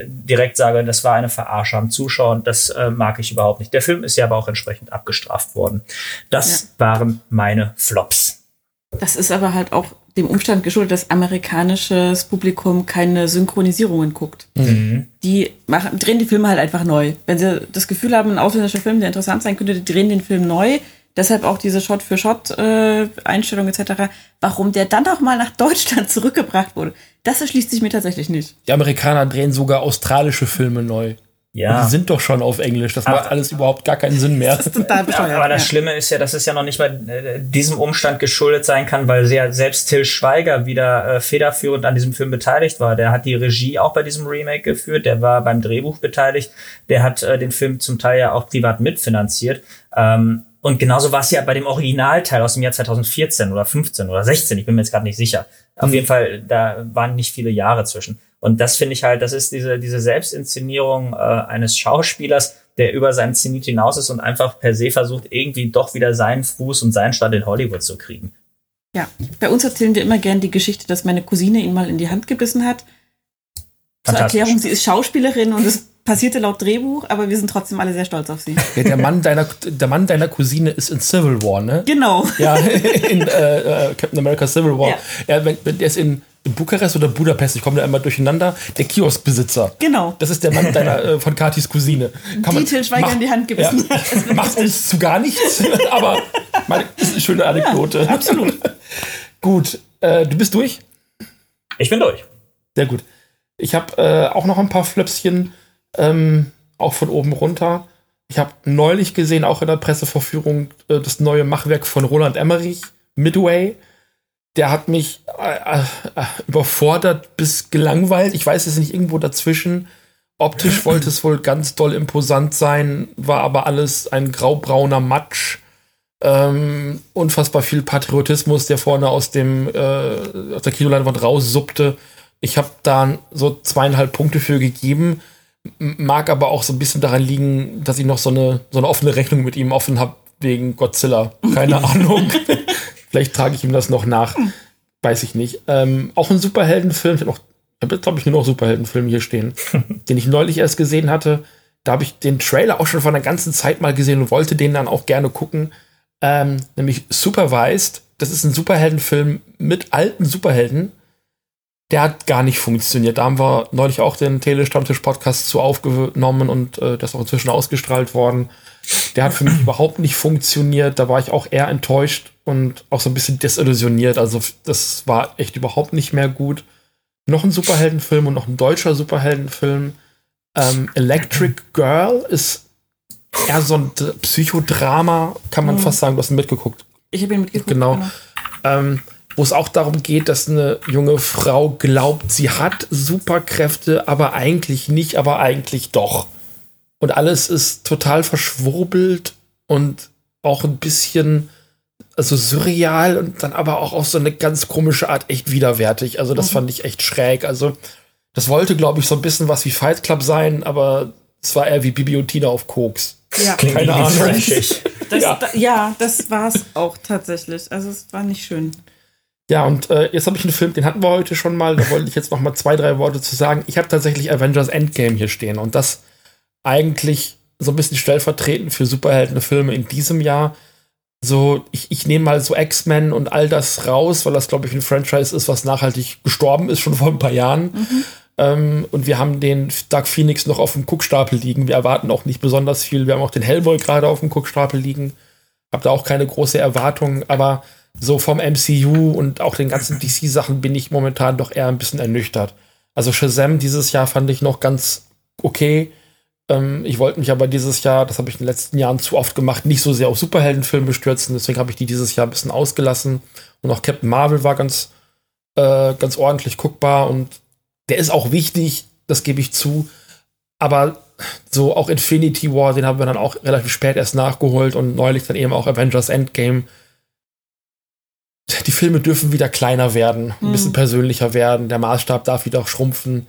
direkt sage, das war eine Verarsche am Zuschauer und das äh, mag ich überhaupt nicht. Der Film ist ja aber auch entsprechend abgestraft worden. Das ja. waren meine Flops. Das ist aber halt auch dem Umstand geschuldet, dass amerikanisches Publikum keine Synchronisierungen guckt. Mhm. Die machen, drehen die Filme halt einfach neu. Wenn sie das Gefühl haben, ein ausländischer Film, der interessant sein könnte, die drehen den Film neu, Deshalb auch diese Shot-für-Shot-Einstellung äh, etc. Warum der dann auch mal nach Deutschland [LAUGHS] zurückgebracht wurde, das erschließt sich mir tatsächlich nicht. Die Amerikaner drehen sogar australische Filme neu. Ja. Und die sind doch schon auf Englisch. Das aber, macht alles überhaupt gar keinen Sinn mehr. Das ist total bescheuert. aber das Schlimme ist ja, dass es ja noch nicht mal äh, diesem Umstand geschuldet sein kann, weil ja selbst Till Schweiger wieder äh, federführend an diesem Film beteiligt war. Der hat die Regie auch bei diesem Remake geführt. Der war beim Drehbuch beteiligt. Der hat äh, den Film zum Teil ja auch privat mitfinanziert. Ähm, und genauso war es ja bei dem Originalteil aus dem Jahr 2014 oder 15 oder 16, ich bin mir jetzt gerade nicht sicher. Auf mhm. jeden Fall, da waren nicht viele Jahre zwischen. Und das finde ich halt, das ist diese, diese Selbstinszenierung äh, eines Schauspielers, der über seinen Zenit hinaus ist und einfach per se versucht, irgendwie doch wieder seinen Fuß und seinen Stand in Hollywood zu kriegen. Ja, bei uns erzählen wir immer gern die Geschichte, dass meine Cousine ihn mal in die Hand gebissen hat. Zur Erklärung, sie ist Schauspielerin und es passierte laut Drehbuch, aber wir sind trotzdem alle sehr stolz auf sie. Ja, der, Mann deiner, der Mann deiner Cousine ist in Civil War, ne? Genau. Ja, in äh, äh, Captain America Civil War. Ja. Er, wenn, der ist in, in Bukarest oder Budapest, ich komme da immer durcheinander, der Kioskbesitzer. Genau. Das ist der Mann deiner, äh, von Katis Cousine. Kann die Till Schweiger in die Hand gebissen ja. [LAUGHS] Macht uns zu gar nichts, [LAUGHS] aber meine, ist eine schöne Anekdote. Ja, absolut. [LAUGHS] Gut, äh, du bist durch? Ich bin durch. Sehr gut. Ich habe äh, auch noch ein paar Flöpschen ähm, auch von oben runter. Ich habe neulich gesehen, auch in der Presseverführung, äh, das neue Machwerk von Roland Emmerich, Midway. Der hat mich äh, äh, überfordert bis gelangweilt. Ich weiß es nicht, irgendwo dazwischen. Optisch [CLEARS THROAT] wollte es wohl ganz doll imposant sein, war aber alles ein graubrauner Matsch. Ähm, unfassbar viel Patriotismus, der vorne aus dem äh, aus der Kinoleinwand raussuppte. Ich habe da so zweieinhalb Punkte für gegeben. Mag aber auch so ein bisschen daran liegen, dass ich noch so eine, so eine offene Rechnung mit ihm offen habe wegen Godzilla. Keine [LAUGHS] Ahnung. Vielleicht trage ich ihm das noch nach. Weiß ich nicht. Ähm, auch ein Superheldenfilm. Ich habe hab jetzt, glaube ich, nur noch Superheldenfilme hier stehen, [LAUGHS] den ich neulich erst gesehen hatte. Da habe ich den Trailer auch schon vor einer ganzen Zeit mal gesehen und wollte den dann auch gerne gucken. Ähm, nämlich Supervised. Das ist ein Superheldenfilm mit alten Superhelden der hat gar nicht funktioniert. Da haben wir neulich auch den Telestammtisch-Podcast zu aufgenommen und äh, das ist auch inzwischen ausgestrahlt worden. Der hat für mich [CLEARS THROAT] überhaupt nicht funktioniert. Da war ich auch eher enttäuscht und auch so ein bisschen desillusioniert. Also das war echt überhaupt nicht mehr gut. Noch ein Superheldenfilm und noch ein deutscher Superheldenfilm. Ähm, Electric Girl ist eher so ein Psychodrama, kann man mhm. fast sagen. Du hast ihn mitgeguckt. Ich habe ihn mitgeguckt. Genau. genau. Ähm, wo es auch darum geht, dass eine junge Frau glaubt, sie hat Superkräfte, aber eigentlich nicht, aber eigentlich doch. Und alles ist total verschwurbelt und auch ein bisschen also surreal und dann aber auch auf so eine ganz komische Art echt widerwärtig. Also das mhm. fand ich echt schräg. Also das wollte, glaube ich, so ein bisschen was wie Fight Club sein, aber es war eher wie Bibi und Tina auf Koks. Ja. Keine Ahnung. [LAUGHS] Das, ja. Da, ja, das war es auch tatsächlich. Also es war nicht schön. Ja, und äh, jetzt habe ich einen Film, den hatten wir heute schon mal. Da wollte ich jetzt noch mal zwei, drei Worte zu sagen. Ich habe tatsächlich Avengers Endgame hier stehen und das eigentlich so ein bisschen stellvertretend für Superheldenfilme in diesem Jahr. So, ich, ich nehme mal so X-Men und all das raus, weil das, glaube ich, ein Franchise ist, was nachhaltig gestorben ist, schon vor ein paar Jahren. Mhm. Ähm, und wir haben den Dark Phoenix noch auf dem Guckstapel liegen. Wir erwarten auch nicht besonders viel. Wir haben auch den Hellboy gerade auf dem Guckstapel liegen. Hab da auch keine große Erwartung, aber so vom MCU und auch den ganzen DC-Sachen bin ich momentan doch eher ein bisschen ernüchtert. Also Shazam dieses Jahr fand ich noch ganz okay. Ähm, ich wollte mich aber dieses Jahr, das habe ich in den letzten Jahren zu oft gemacht, nicht so sehr auf Superheldenfilme stürzen. Deswegen habe ich die dieses Jahr ein bisschen ausgelassen. Und auch Captain Marvel war ganz, äh, ganz ordentlich guckbar und der ist auch wichtig, das gebe ich zu. Aber so auch Infinity War, den haben wir dann auch relativ spät erst nachgeholt und neulich dann eben auch Avengers Endgame die Filme dürfen wieder kleiner werden, ein bisschen hm. persönlicher werden, der Maßstab darf wieder schrumpfen.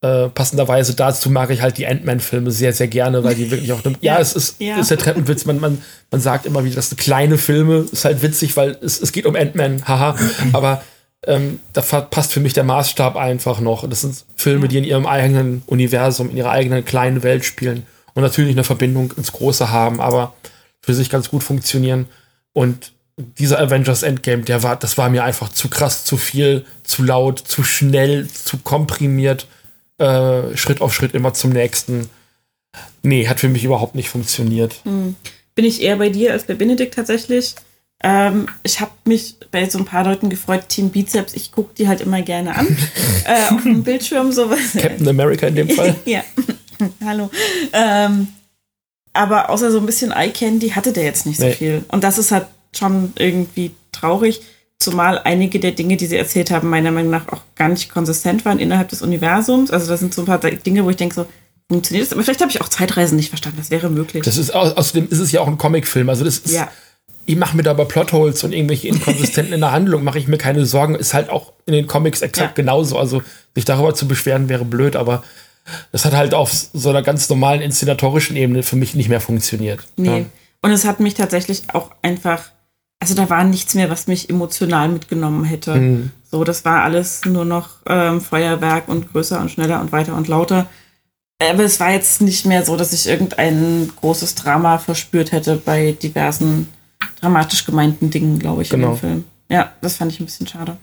Äh, passenderweise dazu mag ich halt die Ant-Man-Filme sehr, sehr gerne, weil die wirklich auch. Ne, [LAUGHS] ja, ja, es ist, ja. ist der Treppenwitz. Man, man, man sagt immer wieder, das sind kleine Filme. Ist halt witzig, weil es, es geht um Ant-Man, haha. [LAUGHS] Aber ähm, da passt für mich der Maßstab einfach noch. Das sind Filme, die in ihrem eigenen Universum, in ihrer eigenen kleinen Welt spielen und natürlich eine Verbindung ins Große haben, aber für sich ganz gut funktionieren. Und dieser Avengers Endgame, der war, das war mir einfach zu krass, zu viel, zu laut, zu schnell, zu komprimiert, äh, Schritt auf Schritt immer zum nächsten. Nee, hat für mich überhaupt nicht funktioniert. Hm. Bin ich eher bei dir als bei Benedikt tatsächlich. Ähm, ich habe mich bei so ein paar Leuten gefreut, Team Bizeps, ich gucke die halt immer gerne an. [LAUGHS] äh, auf dem Bildschirm sowas. Captain America in dem Fall. [LAUGHS] ja. [LAUGHS] Hallo. Ähm, aber außer so ein bisschen Eye Candy hatte der jetzt nicht so nee. viel. Und das ist halt schon irgendwie traurig, zumal einige der Dinge, die sie erzählt haben, meiner Meinung nach auch gar nicht konsistent waren innerhalb des Universums. Also das sind so ein paar Dinge, wo ich denke so, funktioniert das? Aber vielleicht habe ich auch Zeitreisen nicht verstanden, das wäre möglich. Das ist außerdem ist es ja auch ein Comicfilm, also das ist ja. Ich mache mir da bei Plotholes und irgendwelche Inkonsistenten in der Handlung, mache ich mir keine Sorgen. Ist halt auch in den Comics exakt ja. genauso. Also sich darüber zu beschweren wäre blöd, aber das hat halt auf so einer ganz normalen inszenatorischen Ebene für mich nicht mehr funktioniert. Nee. Ja. Und es hat mich tatsächlich auch einfach also da war nichts mehr, was mich emotional mitgenommen hätte. Mhm. So, das war alles nur noch ähm, Feuerwerk und größer und schneller und weiter und lauter. Aber es war jetzt nicht mehr so, dass ich irgendein großes Drama verspürt hätte bei diversen dramatisch gemeinten Dingen, glaube ich, genau. in dem Film. Ja, das fand ich ein bisschen schade.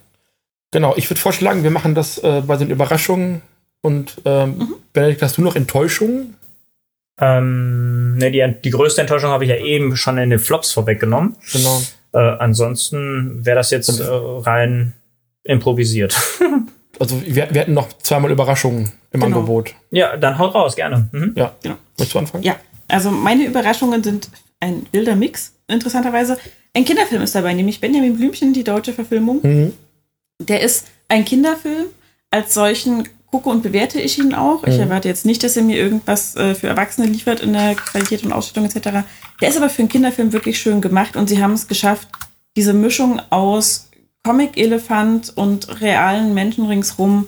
Genau, ich würde vorschlagen, wir machen das äh, bei den Überraschungen. Und ähm, mhm. Benedikt, hast du noch Enttäuschungen? Ähm, ne, die, die größte Enttäuschung habe ich ja eben schon in den Flops vorweggenommen. Genau. Äh, ansonsten wäre das jetzt äh, rein improvisiert. [LAUGHS] also wir, wir hätten noch zweimal Überraschungen im genau. Angebot. Ja, dann haut raus, gerne. Mhm. Ja. Genau. Möchtest du anfangen? Ja, also meine Überraschungen sind ein wilder Mix, interessanterweise. Ein Kinderfilm ist dabei, nämlich Benjamin Blümchen, die deutsche Verfilmung. Mhm. Der ist ein Kinderfilm. Als solchen gucke und bewerte ich ihn auch. Ich mhm. erwarte jetzt nicht, dass er mir irgendwas äh, für Erwachsene liefert in der Qualität und Ausstattung etc. Der ist aber für einen Kinderfilm wirklich schön gemacht und sie haben es geschafft, diese Mischung aus Comic-Elefant und realen Menschen ringsrum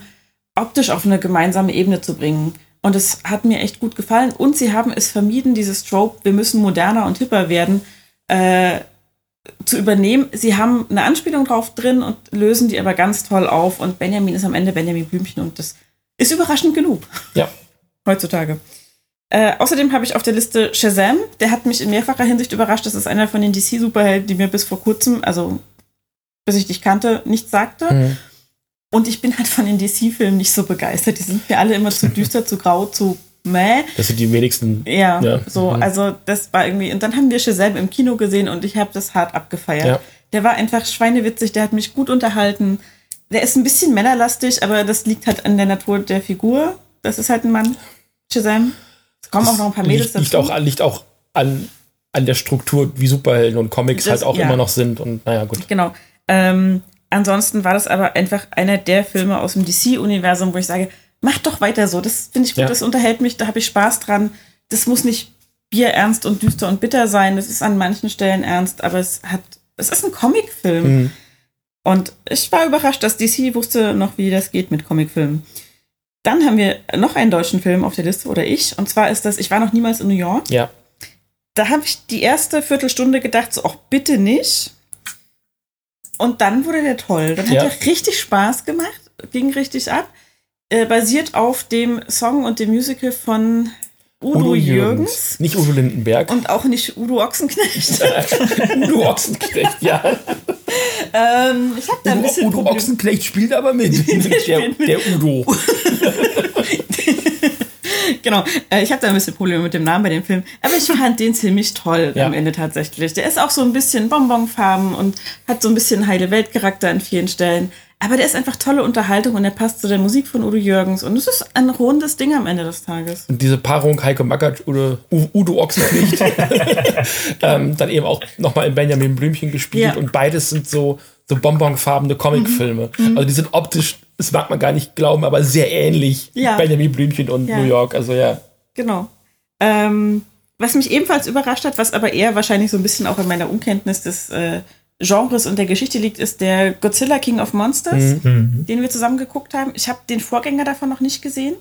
optisch auf eine gemeinsame Ebene zu bringen. Und es hat mir echt gut gefallen. Und sie haben es vermieden, dieses Trope, wir müssen moderner und hipper werden, äh, zu übernehmen. Sie haben eine Anspielung drauf drin und lösen die aber ganz toll auf. Und Benjamin ist am Ende Benjamin Blümchen und das ist überraschend genug. Ja. Heutzutage. Äh, außerdem habe ich auf der Liste Shazam. Der hat mich in mehrfacher Hinsicht überrascht. Das ist einer von den DC-Superhelden, die mir bis vor kurzem, also bis ich dich kannte, nichts sagte. Mhm. Und ich bin halt von den DC-Filmen nicht so begeistert. Die sind mir alle immer zu düster, zu grau, zu meh. Das sind die wenigsten. Ja, ja. so, mhm. also das war irgendwie, und dann haben wir Shazam im Kino gesehen und ich habe das hart abgefeiert. Ja. Der war einfach schweinewitzig, der hat mich gut unterhalten. Der ist ein bisschen männerlastig, aber das liegt halt an der Natur der Figur. Das ist halt ein Mann. Shazam. Es kommen das auch noch ein paar Mädels liegt, dazu. Liegt auch, liegt auch an, an der Struktur, wie Superhelden und Comics das, halt auch ja. immer noch sind. Und naja, gut. Genau. Ähm, ansonsten war das aber einfach einer der Filme aus dem DC-Universum, wo ich sage, mach doch weiter so. Das finde ich gut, ja. das unterhält mich, da habe ich Spaß dran. Das muss nicht bierernst und düster und bitter sein. Das ist an manchen Stellen ernst, aber es hat, es ist ein Comicfilm. Mhm. Und ich war überrascht, dass DC wusste noch, wie das geht mit Comicfilmen. Dann haben wir noch einen deutschen Film auf der Liste, oder ich. Und zwar ist das Ich war noch niemals in New York. Ja. Da habe ich die erste Viertelstunde gedacht, so, auch bitte nicht. Und dann wurde der toll. Dann hat ja. er richtig Spaß gemacht, ging richtig ab. Äh, basiert auf dem Song und dem Musical von Udo, Udo Jürgens. Jürgens. Nicht Udo Lindenberg. Und auch nicht Udo Ochsenknecht. [LAUGHS] Udo Ochsenknecht, ja. ähm, ich hab da ein bisschen Udo Problem. Ochsenknecht spielt aber mit. [LAUGHS] der, der Udo. [LAUGHS] genau. Äh, ich habe da ein bisschen Probleme mit dem Namen bei dem Film. Aber ich fand den ziemlich toll ja. am Ende tatsächlich. Der ist auch so ein bisschen Bonbonfarben und hat so ein bisschen heile Weltcharakter an vielen Stellen. Aber der ist einfach tolle Unterhaltung und er passt zu der Musik von Udo Jürgens. Und es ist ein rundes Ding am Ende des Tages. Und diese Paarung Heike Mackert oder Udo Ochsenknecht [LAUGHS] ähm, dann eben auch nochmal in Benjamin Blümchen gespielt. Ja. Und beides sind so, so bonbonfarbene Comicfilme. Mhm. mhm. Also die sind optisch, das mag man gar nicht glauben, aber sehr ähnlich. Ja. Benjamin Blümchen und ja. New York. Also ja. Genau. Ähm, was mich ebenfalls überrascht hat, was aber eher wahrscheinlich so ein bisschen auch in meiner Unkenntnis des äh, Genres und der Geschichte liegt, ist der Godzilla King of Monsters, mhm. den wir zusammen geguckt haben. Ich habe den Vorgänger davon noch nicht gesehen.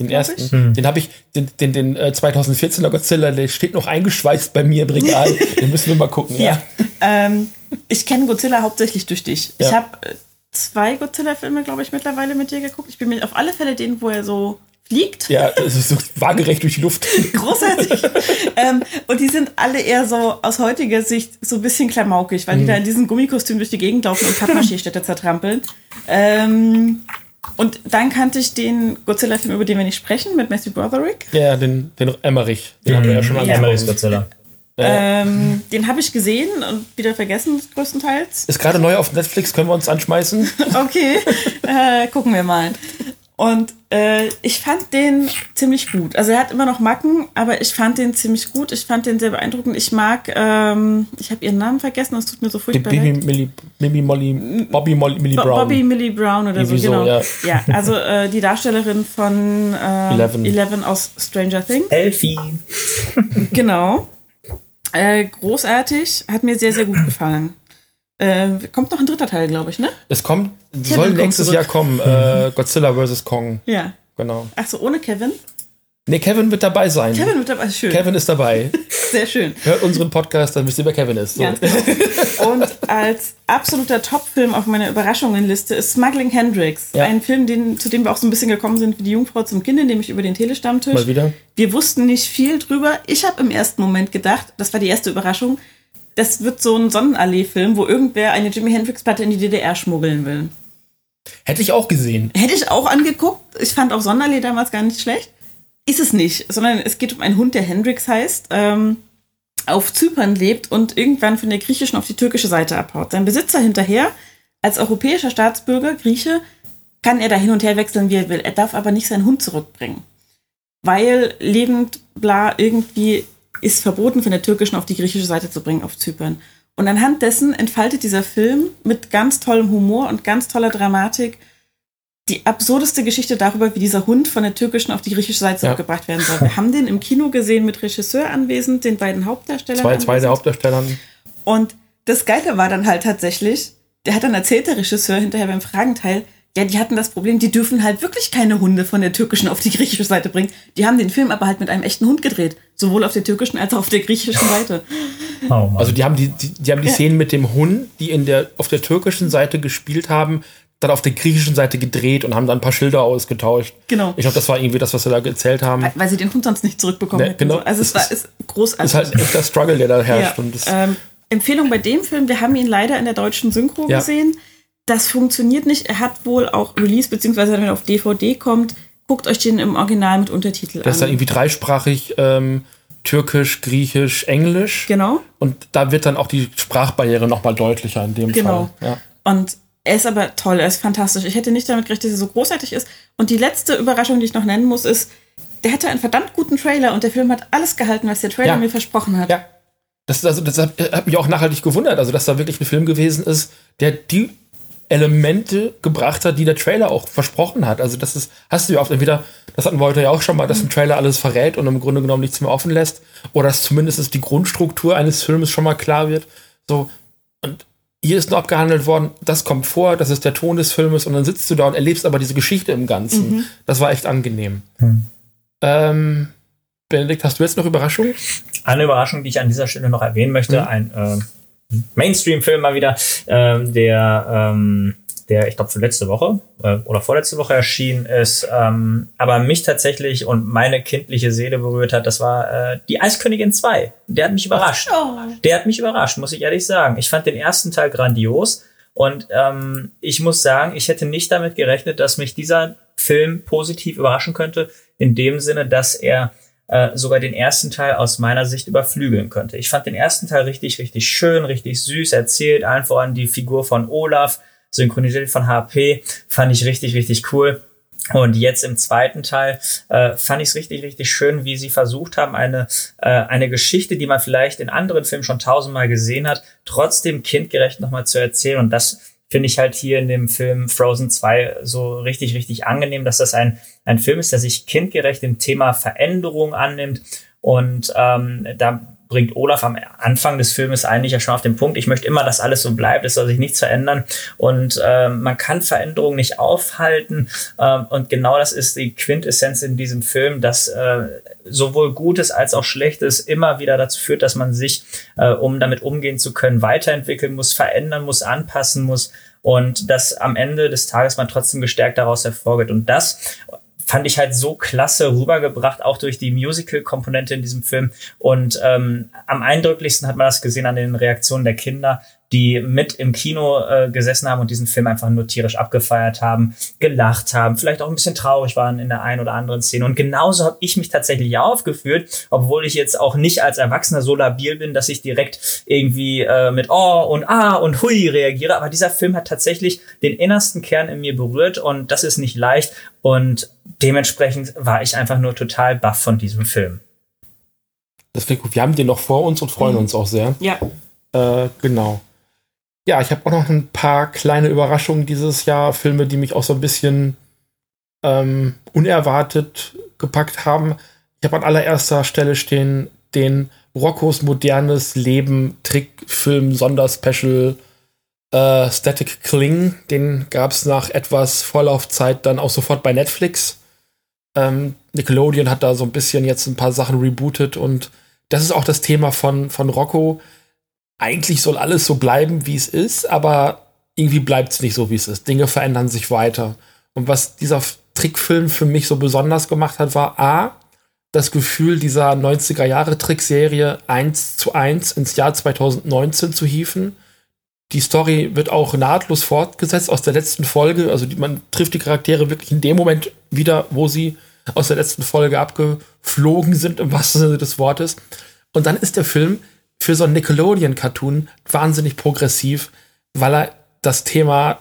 Den ersten. Mhm. Den habe ich, den, den, den äh, 2014er Godzilla, der steht noch eingeschweißt bei mir im Regal. [LAUGHS] den müssen wir mal gucken. Ja. ja. Ähm, ich kenne Godzilla hauptsächlich durch dich. Ja. Ich habe äh, zwei Godzilla-Filme, glaube ich, mittlerweile mit dir geguckt. Ich bin mir auf alle Fälle den, wo er so fliegt. Ja, es ist so waagerecht durch die Luft. [LAUGHS] Großartig. ähm, und die sind alle eher so aus heutiger Sicht so ein bisschen klamaukig, weil mhm. die da in diesem Gummikostüm durch die Gegend laufen und Pappmaché-Städte zertrampeln. Ähm, und dann kannte ich den Godzilla-Film, über den wir nicht sprechen, mit Matthew Broderick. Ja, den, den Emmerich. Den mhm. haben wir ja schon mal ja. Emmerichs Godzilla. Ähm, den habe ich gesehen und wieder vergessen, größtenteils. Ist gerade neu auf Netflix, können wir uns anschmeißen? [LAUGHS] okay, äh, gucken wir mal. Und äh, ich fand den ziemlich gut. Also er hat immer noch Macken, aber ich fand den ziemlich gut. Ich fand den sehr beeindruckend. Ich mag, ähm, ich habe ihren Namen vergessen, das tut mir so furchtbar Bibi, Millie, Bibi Molly, Bobby Molly, Millie Brown. Bobby Millie Brown oder so, genau. ja. ja, also äh, die Darstellerin von äh, Eleven. Eleven aus Stranger Things. Elfie. genau. Äh, großartig, hat mir sehr, sehr gut [CLEARS THROAT] gefallen. Äh, kommt noch ein dritter Teil, glaube ich, ne? Es kommt, Kevin soll nächstes. Jahr kommen, äh, Godzilla vs. Kong. Ja. Genau. Ach so, ohne Kevin? Nee, Kevin wird dabei sein. Kevin wird dabei, schön. Kevin ist dabei. [LAUGHS] Sehr schön. Hört unseren Podcast, dann wisst ihr, wer Kevin ist. So. Ja, genau. Und als absoluter Top-Film auf meiner Überraschungenliste ist Smuggling Hendrix. Ja. Ein Film, den, zu dem wir auch so ein bisschen gekommen sind wie die Jungfrau zum Kind, nämlich über den Telestammtisch. Mal wieder. Wir wussten nicht viel drüber. Ich habe im ersten Moment gedacht, das war die erste Überraschung, das wird so ein Sonnenallee-Film, wo irgendwer eine Jimi Hendrix-Platte in die DDR schmuggeln will. Hätte ich auch gesehen. Hätte ich auch angeguckt. Ich fand auch Sonnenallee damals gar nicht schlecht. Ist es nicht, sondern es geht um einen Hund, der Hendrix heißt, ähm, auf Zypern lebt und irgendwann von der griechischen auf die türkische Seite abhaut. Sein Besitzer hinterher, als europäischer Staatsbürger, Grieche, kann er da hin und her wechseln, wie er will. Er darf aber nicht seinen Hund zurückbringen. Weil lebend, bla, irgendwie ist verboten, von der türkischen auf die griechische Seite zu bringen auf Zypern. Und anhand dessen entfaltet dieser Film mit ganz tollem Humor und ganz toller Dramatik die absurdeste Geschichte darüber, wie dieser Hund von der türkischen auf die griechische Seite ja. gebracht werden soll. Wir haben den im Kino gesehen mit Regisseur anwesend, den beiden Hauptdarstellern. Zwei, zwei der Hauptdarstellern. Und das Geile war dann halt tatsächlich, der hat dann erzählt, der Regisseur hinterher beim Fragenteil, ja, die hatten das Problem, die dürfen halt wirklich keine Hunde von der türkischen auf die griechische Seite bringen. Die haben den Film aber halt mit einem echten Hund gedreht. Sowohl auf der türkischen als auch auf der griechischen Seite. Oh also die haben die, die, die haben die ja. Szenen mit dem Hund, die in der, auf der türkischen Seite gespielt haben, dann auf der griechischen Seite gedreht und haben dann ein paar Schilder ausgetauscht. Genau. Ich glaube, das war irgendwie das, was sie da erzählt haben. Weil, weil sie den Hund sonst nicht zurückbekommen ne, hätten. Genau. Also es, war ist großartig. Es ist halt echt der Struggle, der da herrscht. Ja. Und ähm, Empfehlung bei dem Film, wir haben ihn leider in der deutschen Synchro ja. gesehen das funktioniert nicht. Er hat wohl auch Release, beziehungsweise wenn er auf DVD kommt, guckt euch den im Original mit Untertitel an. Das ist dann irgendwie dreisprachig, ähm, Türkisch, Griechisch, Englisch. Genau. Und da wird dann auch die Sprachbarriere nochmal deutlicher in dem genau. Fall. Ja. Und er ist aber toll, er ist fantastisch. Ich hätte nicht damit gerechnet, dass er so großartig ist. Und die letzte Überraschung, die ich noch nennen muss, ist, der hatte einen verdammt guten Trailer und der Film hat alles gehalten, was der Trailer ja. mir versprochen hat. Ja. Das, also, das hat, hat mich auch nachhaltig gewundert, also dass da wirklich ein Film gewesen ist, der die Elemente gebracht hat, die der Trailer auch versprochen hat. Also das ist, hast du ja oft entweder, das hatten wir heute ja auch schon mal, dass ein Trailer alles verrät und im Grunde genommen nichts mehr offen lässt, oder dass zumindest die Grundstruktur eines Filmes schon mal klar wird. So, und hier ist nur abgehandelt worden, das kommt vor, das ist der Ton des Filmes und dann sitzt du da und erlebst aber diese Geschichte im Ganzen. Mhm. Das war echt angenehm. Mhm. Ähm, Benedikt, hast du jetzt noch Überraschungen? Eine Überraschung, die ich an dieser Stelle noch erwähnen möchte, mhm. ein äh, Mainstream-Film mal wieder, ähm, der, ähm, der ich glaube, für letzte Woche äh, oder vorletzte Woche erschienen ist, ähm, aber mich tatsächlich und meine kindliche Seele berührt hat, das war äh, Die Eiskönigin 2. Der hat mich überrascht. Oh. Der hat mich überrascht, muss ich ehrlich sagen. Ich fand den ersten Teil grandios und ähm, ich muss sagen, ich hätte nicht damit gerechnet, dass mich dieser Film positiv überraschen könnte, in dem Sinne, dass er äh, sogar den ersten Teil aus meiner Sicht überflügeln könnte. Ich fand den ersten Teil richtig, richtig schön, richtig süß erzählt, allen voran die Figur von Olaf, synchronisiert von HP, fand ich richtig, richtig cool. Und jetzt im zweiten Teil äh, fand ich es richtig, richtig schön, wie sie versucht haben, eine, äh, eine Geschichte, die man vielleicht in anderen Filmen schon tausendmal gesehen hat, trotzdem kindgerecht nochmal zu erzählen. Und das finde ich halt hier in dem Film Frozen 2 so richtig, richtig angenehm, dass das ein, ein Film ist, der sich kindgerecht dem Thema Veränderung annimmt. Und ähm, da bringt Olaf am Anfang des Filmes eigentlich ja schon auf den Punkt, ich möchte immer, dass alles so bleibt, es soll sich nichts verändern und äh, man kann Veränderungen nicht aufhalten äh, und genau das ist die Quintessenz in diesem Film, dass äh, sowohl Gutes als auch Schlechtes immer wieder dazu führt, dass man sich, äh, um damit umgehen zu können, weiterentwickeln muss, verändern muss, anpassen muss und dass am Ende des Tages man trotzdem gestärkt daraus hervorgeht. Und das fand ich halt so klasse rübergebracht, auch durch die Musical-Komponente in diesem Film. Und ähm, am eindrücklichsten hat man das gesehen an den Reaktionen der Kinder, die mit im Kino äh, gesessen haben und diesen Film einfach nur tierisch abgefeiert haben, gelacht haben, vielleicht auch ein bisschen traurig waren in der einen oder anderen Szene. Und genauso habe ich mich tatsächlich aufgeführt, obwohl ich jetzt auch nicht als Erwachsener so labil bin, dass ich direkt irgendwie äh, mit Oh und Ah und Hui reagiere. Aber dieser Film hat tatsächlich den innersten Kern in mir berührt und das ist nicht leicht. Und dementsprechend war ich einfach nur total baff von diesem Film. Das klingt gut. Wir haben den noch vor uns und freuen mhm. uns auch sehr. Ja. Äh, genau. Ja, ich habe auch noch ein paar kleine Überraschungen dieses Jahr, Filme, die mich auch so ein bisschen ähm, unerwartet gepackt haben. Ich habe an allererster Stelle stehen den Roccos modernes Leben Trickfilm Sonderspecial äh, Static Kling. Den gab es nach etwas Vorlaufzeit dann auch sofort bei Netflix. Ähm, Nickelodeon hat da so ein bisschen jetzt ein paar Sachen rebootet und das ist auch das Thema von, von Rocco eigentlich soll alles so bleiben, wie es ist, aber irgendwie bleibt es nicht so, wie es ist. Dinge verändern sich weiter. Und was dieser Trickfilm für mich so besonders gemacht hat, war A, das Gefühl dieser 90er Jahre Trickserie eins zu eins ins Jahr 2019 zu hieven. Die Story wird auch nahtlos fortgesetzt aus der letzten Folge. Also die, man trifft die Charaktere wirklich in dem Moment wieder, wo sie aus der letzten Folge abgeflogen sind, im wahrsten Sinne des Wortes. Und dann ist der Film für so ein Nickelodeon-Cartoon wahnsinnig progressiv, weil er das Thema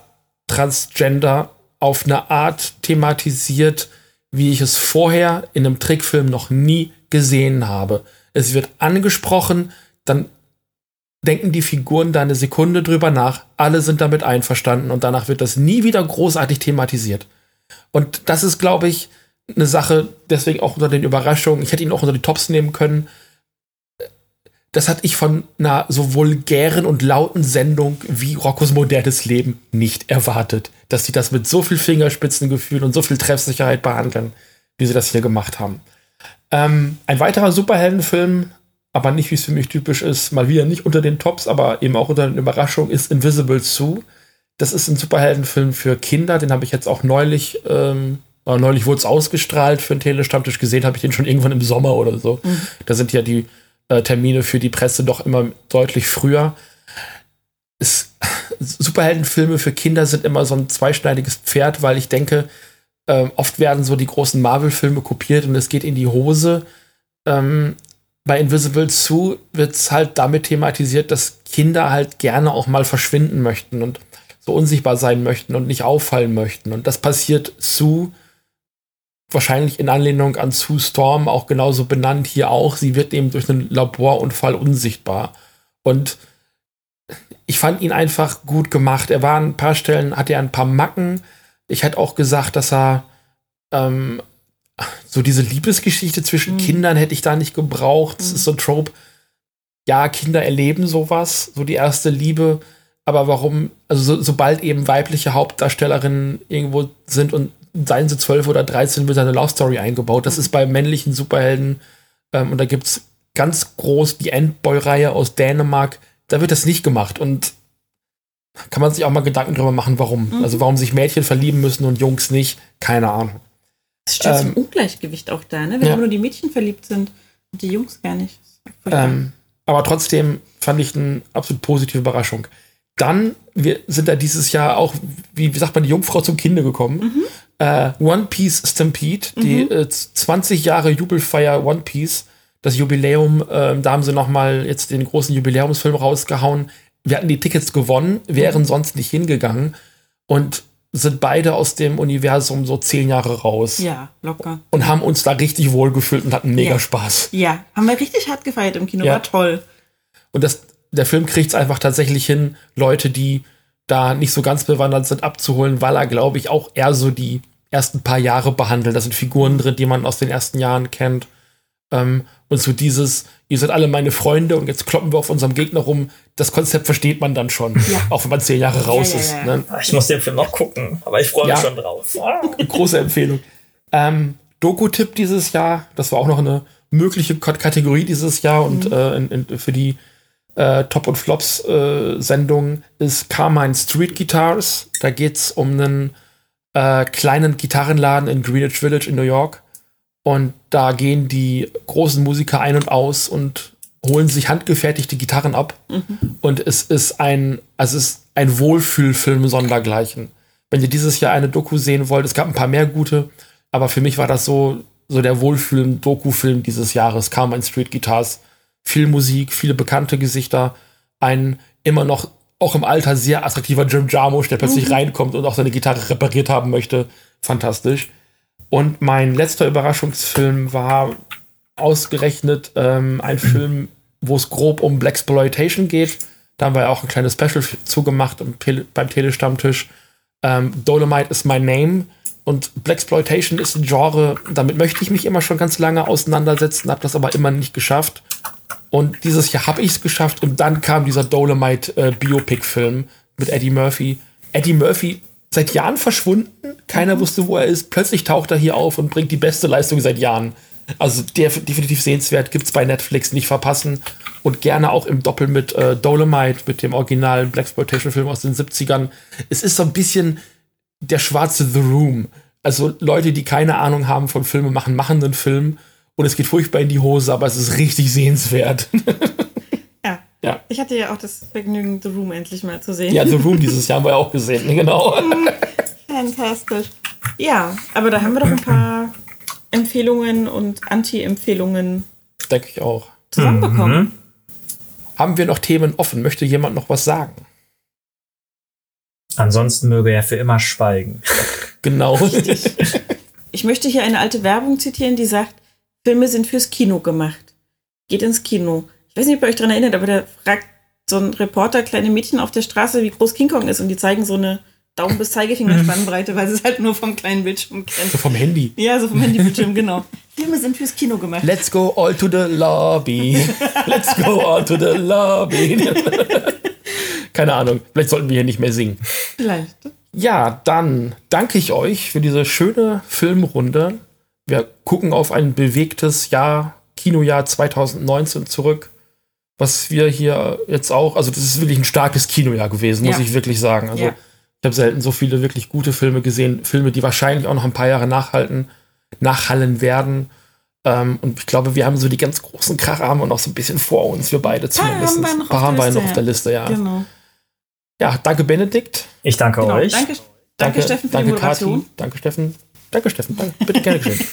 Transgender auf eine Art thematisiert, wie ich es vorher in einem Trickfilm noch nie gesehen habe. Es wird angesprochen, dann denken die Figuren da eine Sekunde drüber nach, alle sind damit einverstanden und danach wird das nie wieder großartig thematisiert. Und das ist, glaube ich, eine Sache, deswegen auch unter den Überraschungen, ich hätte ihn auch unter die Tops nehmen können, das hatte ich von einer so vulgären und lauten Sendung wie Roccos modernes Leben nicht erwartet. Dass sie das mit so viel Fingerspitzengefühl und so viel Treffsicherheit behandeln, wie sie das hier gemacht haben. Ähm, ein weiterer Superheldenfilm, aber nicht, wie es für mich typisch ist, mal wieder nicht unter den Tops, aber eben auch unter den Überraschungen, ist Invisible Sue. Das ist ein Superheldenfilm für Kinder, den habe ich jetzt auch neulich, ähm, neulich wurde es ausgestrahlt für einen Telestammtisch gesehen, habe ich den schon irgendwann im Sommer oder so. Mhm. Da sind ja die äh, Termine für die Presse doch immer deutlich früher. Es, Superheldenfilme für Kinder sind immer so ein zweischneidiges Pferd, weil ich denke, Ähm, oft werden so die großen Marvel-Filme kopiert und es geht in die Hose. Ähm, bei Invisible 2 wird es halt damit thematisiert, dass Kinder halt gerne auch mal verschwinden möchten und so unsichtbar sein möchten und nicht auffallen möchten. Und das passiert Sue wahrscheinlich in Anlehnung an Sue Storm auch genauso benannt hier auch. Sie wird eben durch einen Laborunfall unsichtbar. Und ich fand ihn einfach gut gemacht. Er war an ein paar Stellen, hatte er ein paar Macken. Ich hätte auch gesagt, dass er ähm, so diese Liebesgeschichte zwischen mhm. Kindern hätte ich da nicht gebraucht. Das mhm. ist so ein Trope. Ja, Kinder erleben sowas, so die erste Liebe. Aber warum, also so, sobald eben weibliche Hauptdarstellerinnen irgendwo sind und seien sie zwölf oder dreizehn, wird eine Love Story eingebaut. Das ist bei männlichen Superhelden, ähm, und da gibt es ganz groß die Endboy-Reihe aus Dänemark, da wird das nicht gemacht. Und kann man sich auch mal Gedanken drüber machen, warum. Mhm. Also warum sich Mädchen verlieben müssen und Jungs nicht, keine Ahnung. Es steht ähm, zum Ungleichgewicht auch da, ne? Wenn ja. nur die Mädchen verliebt sind und die Jungs gar nicht. Ähm, aber trotzdem fand ich eine absolut positive Überraschung. Dann wir sind da dieses Jahr auch, wie, wie sagt man, die Jungfrau zum Kinde gekommen. Mhm. Äh, One Piece Stampede, mhm. die äh, 20 Jahre Jubelfeier One Piece, das Jubiläum, äh, da haben sie noch mal jetzt den großen Jubiläumsfilm rausgehauen. Wir hatten die Tickets gewonnen, wären mhm. sonst nicht hingegangen und sind beide aus dem Universum so zehn Jahre raus. Ja, locker. Und haben uns da richtig wohl gefühlt und hatten mega ja. Spaß. Ja, haben wir richtig hart gefeiert im Kino, ja. war toll. Und das, der Film kriegt es einfach tatsächlich hin, Leute, die da nicht so ganz bewandert sind, abzuholen, weil er, glaube ich, auch eher so die ersten paar Jahre behandelt. Da sind Figuren drin, die man aus den ersten Jahren kennt. Ähm, und so dieses, ihr seid alle meine Freunde und jetzt kloppen wir auf unserem Gegner rum, das Konzept versteht man dann schon, ja. auch wenn man zehn Jahre raus ja, ja, ist. Ne? Ah, ich muss den Film noch gucken, aber ich freue mich schon drauf. [LAUGHS] Große Empfehlung. Ähm, Doku-Tipp dieses Jahr, das war auch noch eine mögliche Kategorie dieses Jahr und mhm. äh, in, in, für die äh, Top- und Flops-Sendung äh, ist Carmine Street Guitars. Da geht es um einen äh, kleinen Gitarrenladen in Greenwich Village in New York. Und da gehen die großen Musiker ein und aus und holen sich handgefertigte Gitarren ab. Mhm. Und es ist ein, also es ist ein Wohlfühlfilm sondergleichen. Wenn ihr dieses Jahr eine Doku sehen wollt, es gab ein paar mehr gute, aber für mich war das so, so der Wohlfühlen-Doku-Film dieses Jahres, Carmine Street Guitars. Viel Musik, viele bekannte Gesichter, ein immer noch auch im Alter sehr attraktiver Jim Jarmusch, der plötzlich mhm. reinkommt und auch seine Gitarre repariert haben möchte. Fantastisch. Und mein letzter Überraschungsfilm war ausgerechnet ähm, ein. Film, wo es grob um Blaxploitation geht. Da haben wir ja auch ein kleines Special zugemacht beim Telestammtisch. Ähm, Dolomite is my name. Und Blaxploitation ist ein Genre, damit möchte ich mich immer schon ganz lange auseinandersetzen, habe das aber immer nicht geschafft. Und dieses Jahr habe ich es geschafft und dann kam dieser Dolomite äh, Biopic-Film mit Eddie Murphy. Eddie Murphy seit Jahren verschwunden, keiner mhm. wusste, wo er ist. Plötzlich taucht er hier auf und bringt die beste Leistung seit Jahren. Also der definitiv sehenswert, gibt's bei Netflix, nicht verpassen. Und gerne auch im Doppel mit äh, Dolomite, mit dem originalen Blaxploitation-Film aus den 70ern. Es ist so ein bisschen der schwarze The Room. Also Leute, die keine Ahnung haben von Filmen machen, machen einen Film und es geht furchtbar in die Hose, aber es ist richtig sehenswert. [LAUGHS] ja. ja. Ich hatte ja auch das Vergnügen, The Room endlich mal zu sehen. Ja, The Room [LAUGHS] dieses Jahr haben wir auch gesehen, [LAUGHS] genau. Fantastisch. Ja, aber da haben wir doch ein paar Empfehlungen und Anti-Empfehlungen. Denke ich auch. Zusammenbekommen. Mhm. Haben wir noch Themen offen? Möchte jemand noch was sagen? Ansonsten möge er für immer schweigen. Genau. Richtig. Ich möchte hier eine alte Werbung zitieren, die sagt, Filme sind fürs Kino gemacht. Geht ins Kino. Ich weiß nicht, ob ihr euch daran erinnert, aber da fragt so ein Reporter kleine Mädchen auf der Straße, wie groß King Kong ist und die zeigen so eine Daumen bis Zeigefinger [LAUGHS] Spannbreite, weil sie es halt nur vom kleinen Bildschirm kennen. So vom Handy. Ja, so vom Handybildschirm, genau. Filme sind fürs Kino gemacht. Let's go all to the lobby. [LAUGHS] Let's go all to the lobby. [LAUGHS] Keine Ahnung, vielleicht sollten wir hier nicht mehr singen. Vielleicht. Ja, dann danke ich euch für diese schöne Filmrunde wir gucken auf ein bewegtes Jahr, Kinojahr 2019 zurück, was wir hier jetzt auch, also das ist wirklich ein starkes Kinojahr gewesen, ja. muss ich wirklich sagen. Also ja. ich habe selten so viele wirklich gute Filme gesehen, Filme, die wahrscheinlich auch noch ein paar Jahre nachhalten, nachhallen werden. Ähm, und ich glaube, wir haben so die ganz großen Kracher haben wir noch so ein bisschen vor uns, wir beide zumindest. Ein paar haben wir noch auf der Liste, ja. Genau. Ja, danke Benedikt. Ich danke genau. euch. Danke, danke, danke Steffen für danke, die Moderation. Kati. Danke Steffen. Danke, Steffen. Danke. Bitte gerne geschehen.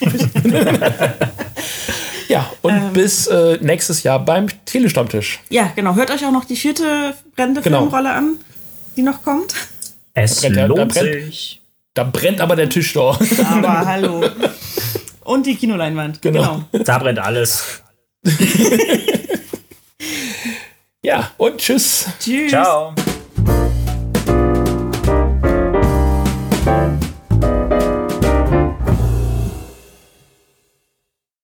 [LAUGHS] ja, und ähm, bis äh, nächstes Jahr beim Telestammtisch. Ja, genau. Hört euch auch noch die vierte brennende genau. Filmrolle an, die noch kommt. Es da brennt, lohnt da brennt, sich. Da brennt aber der Tisch doch. Aber [LAUGHS] hallo. Und die Kinoleinwand. Genau. genau. Da brennt alles. [LAUGHS] ja, und tschüss. Tschüss. Ciao.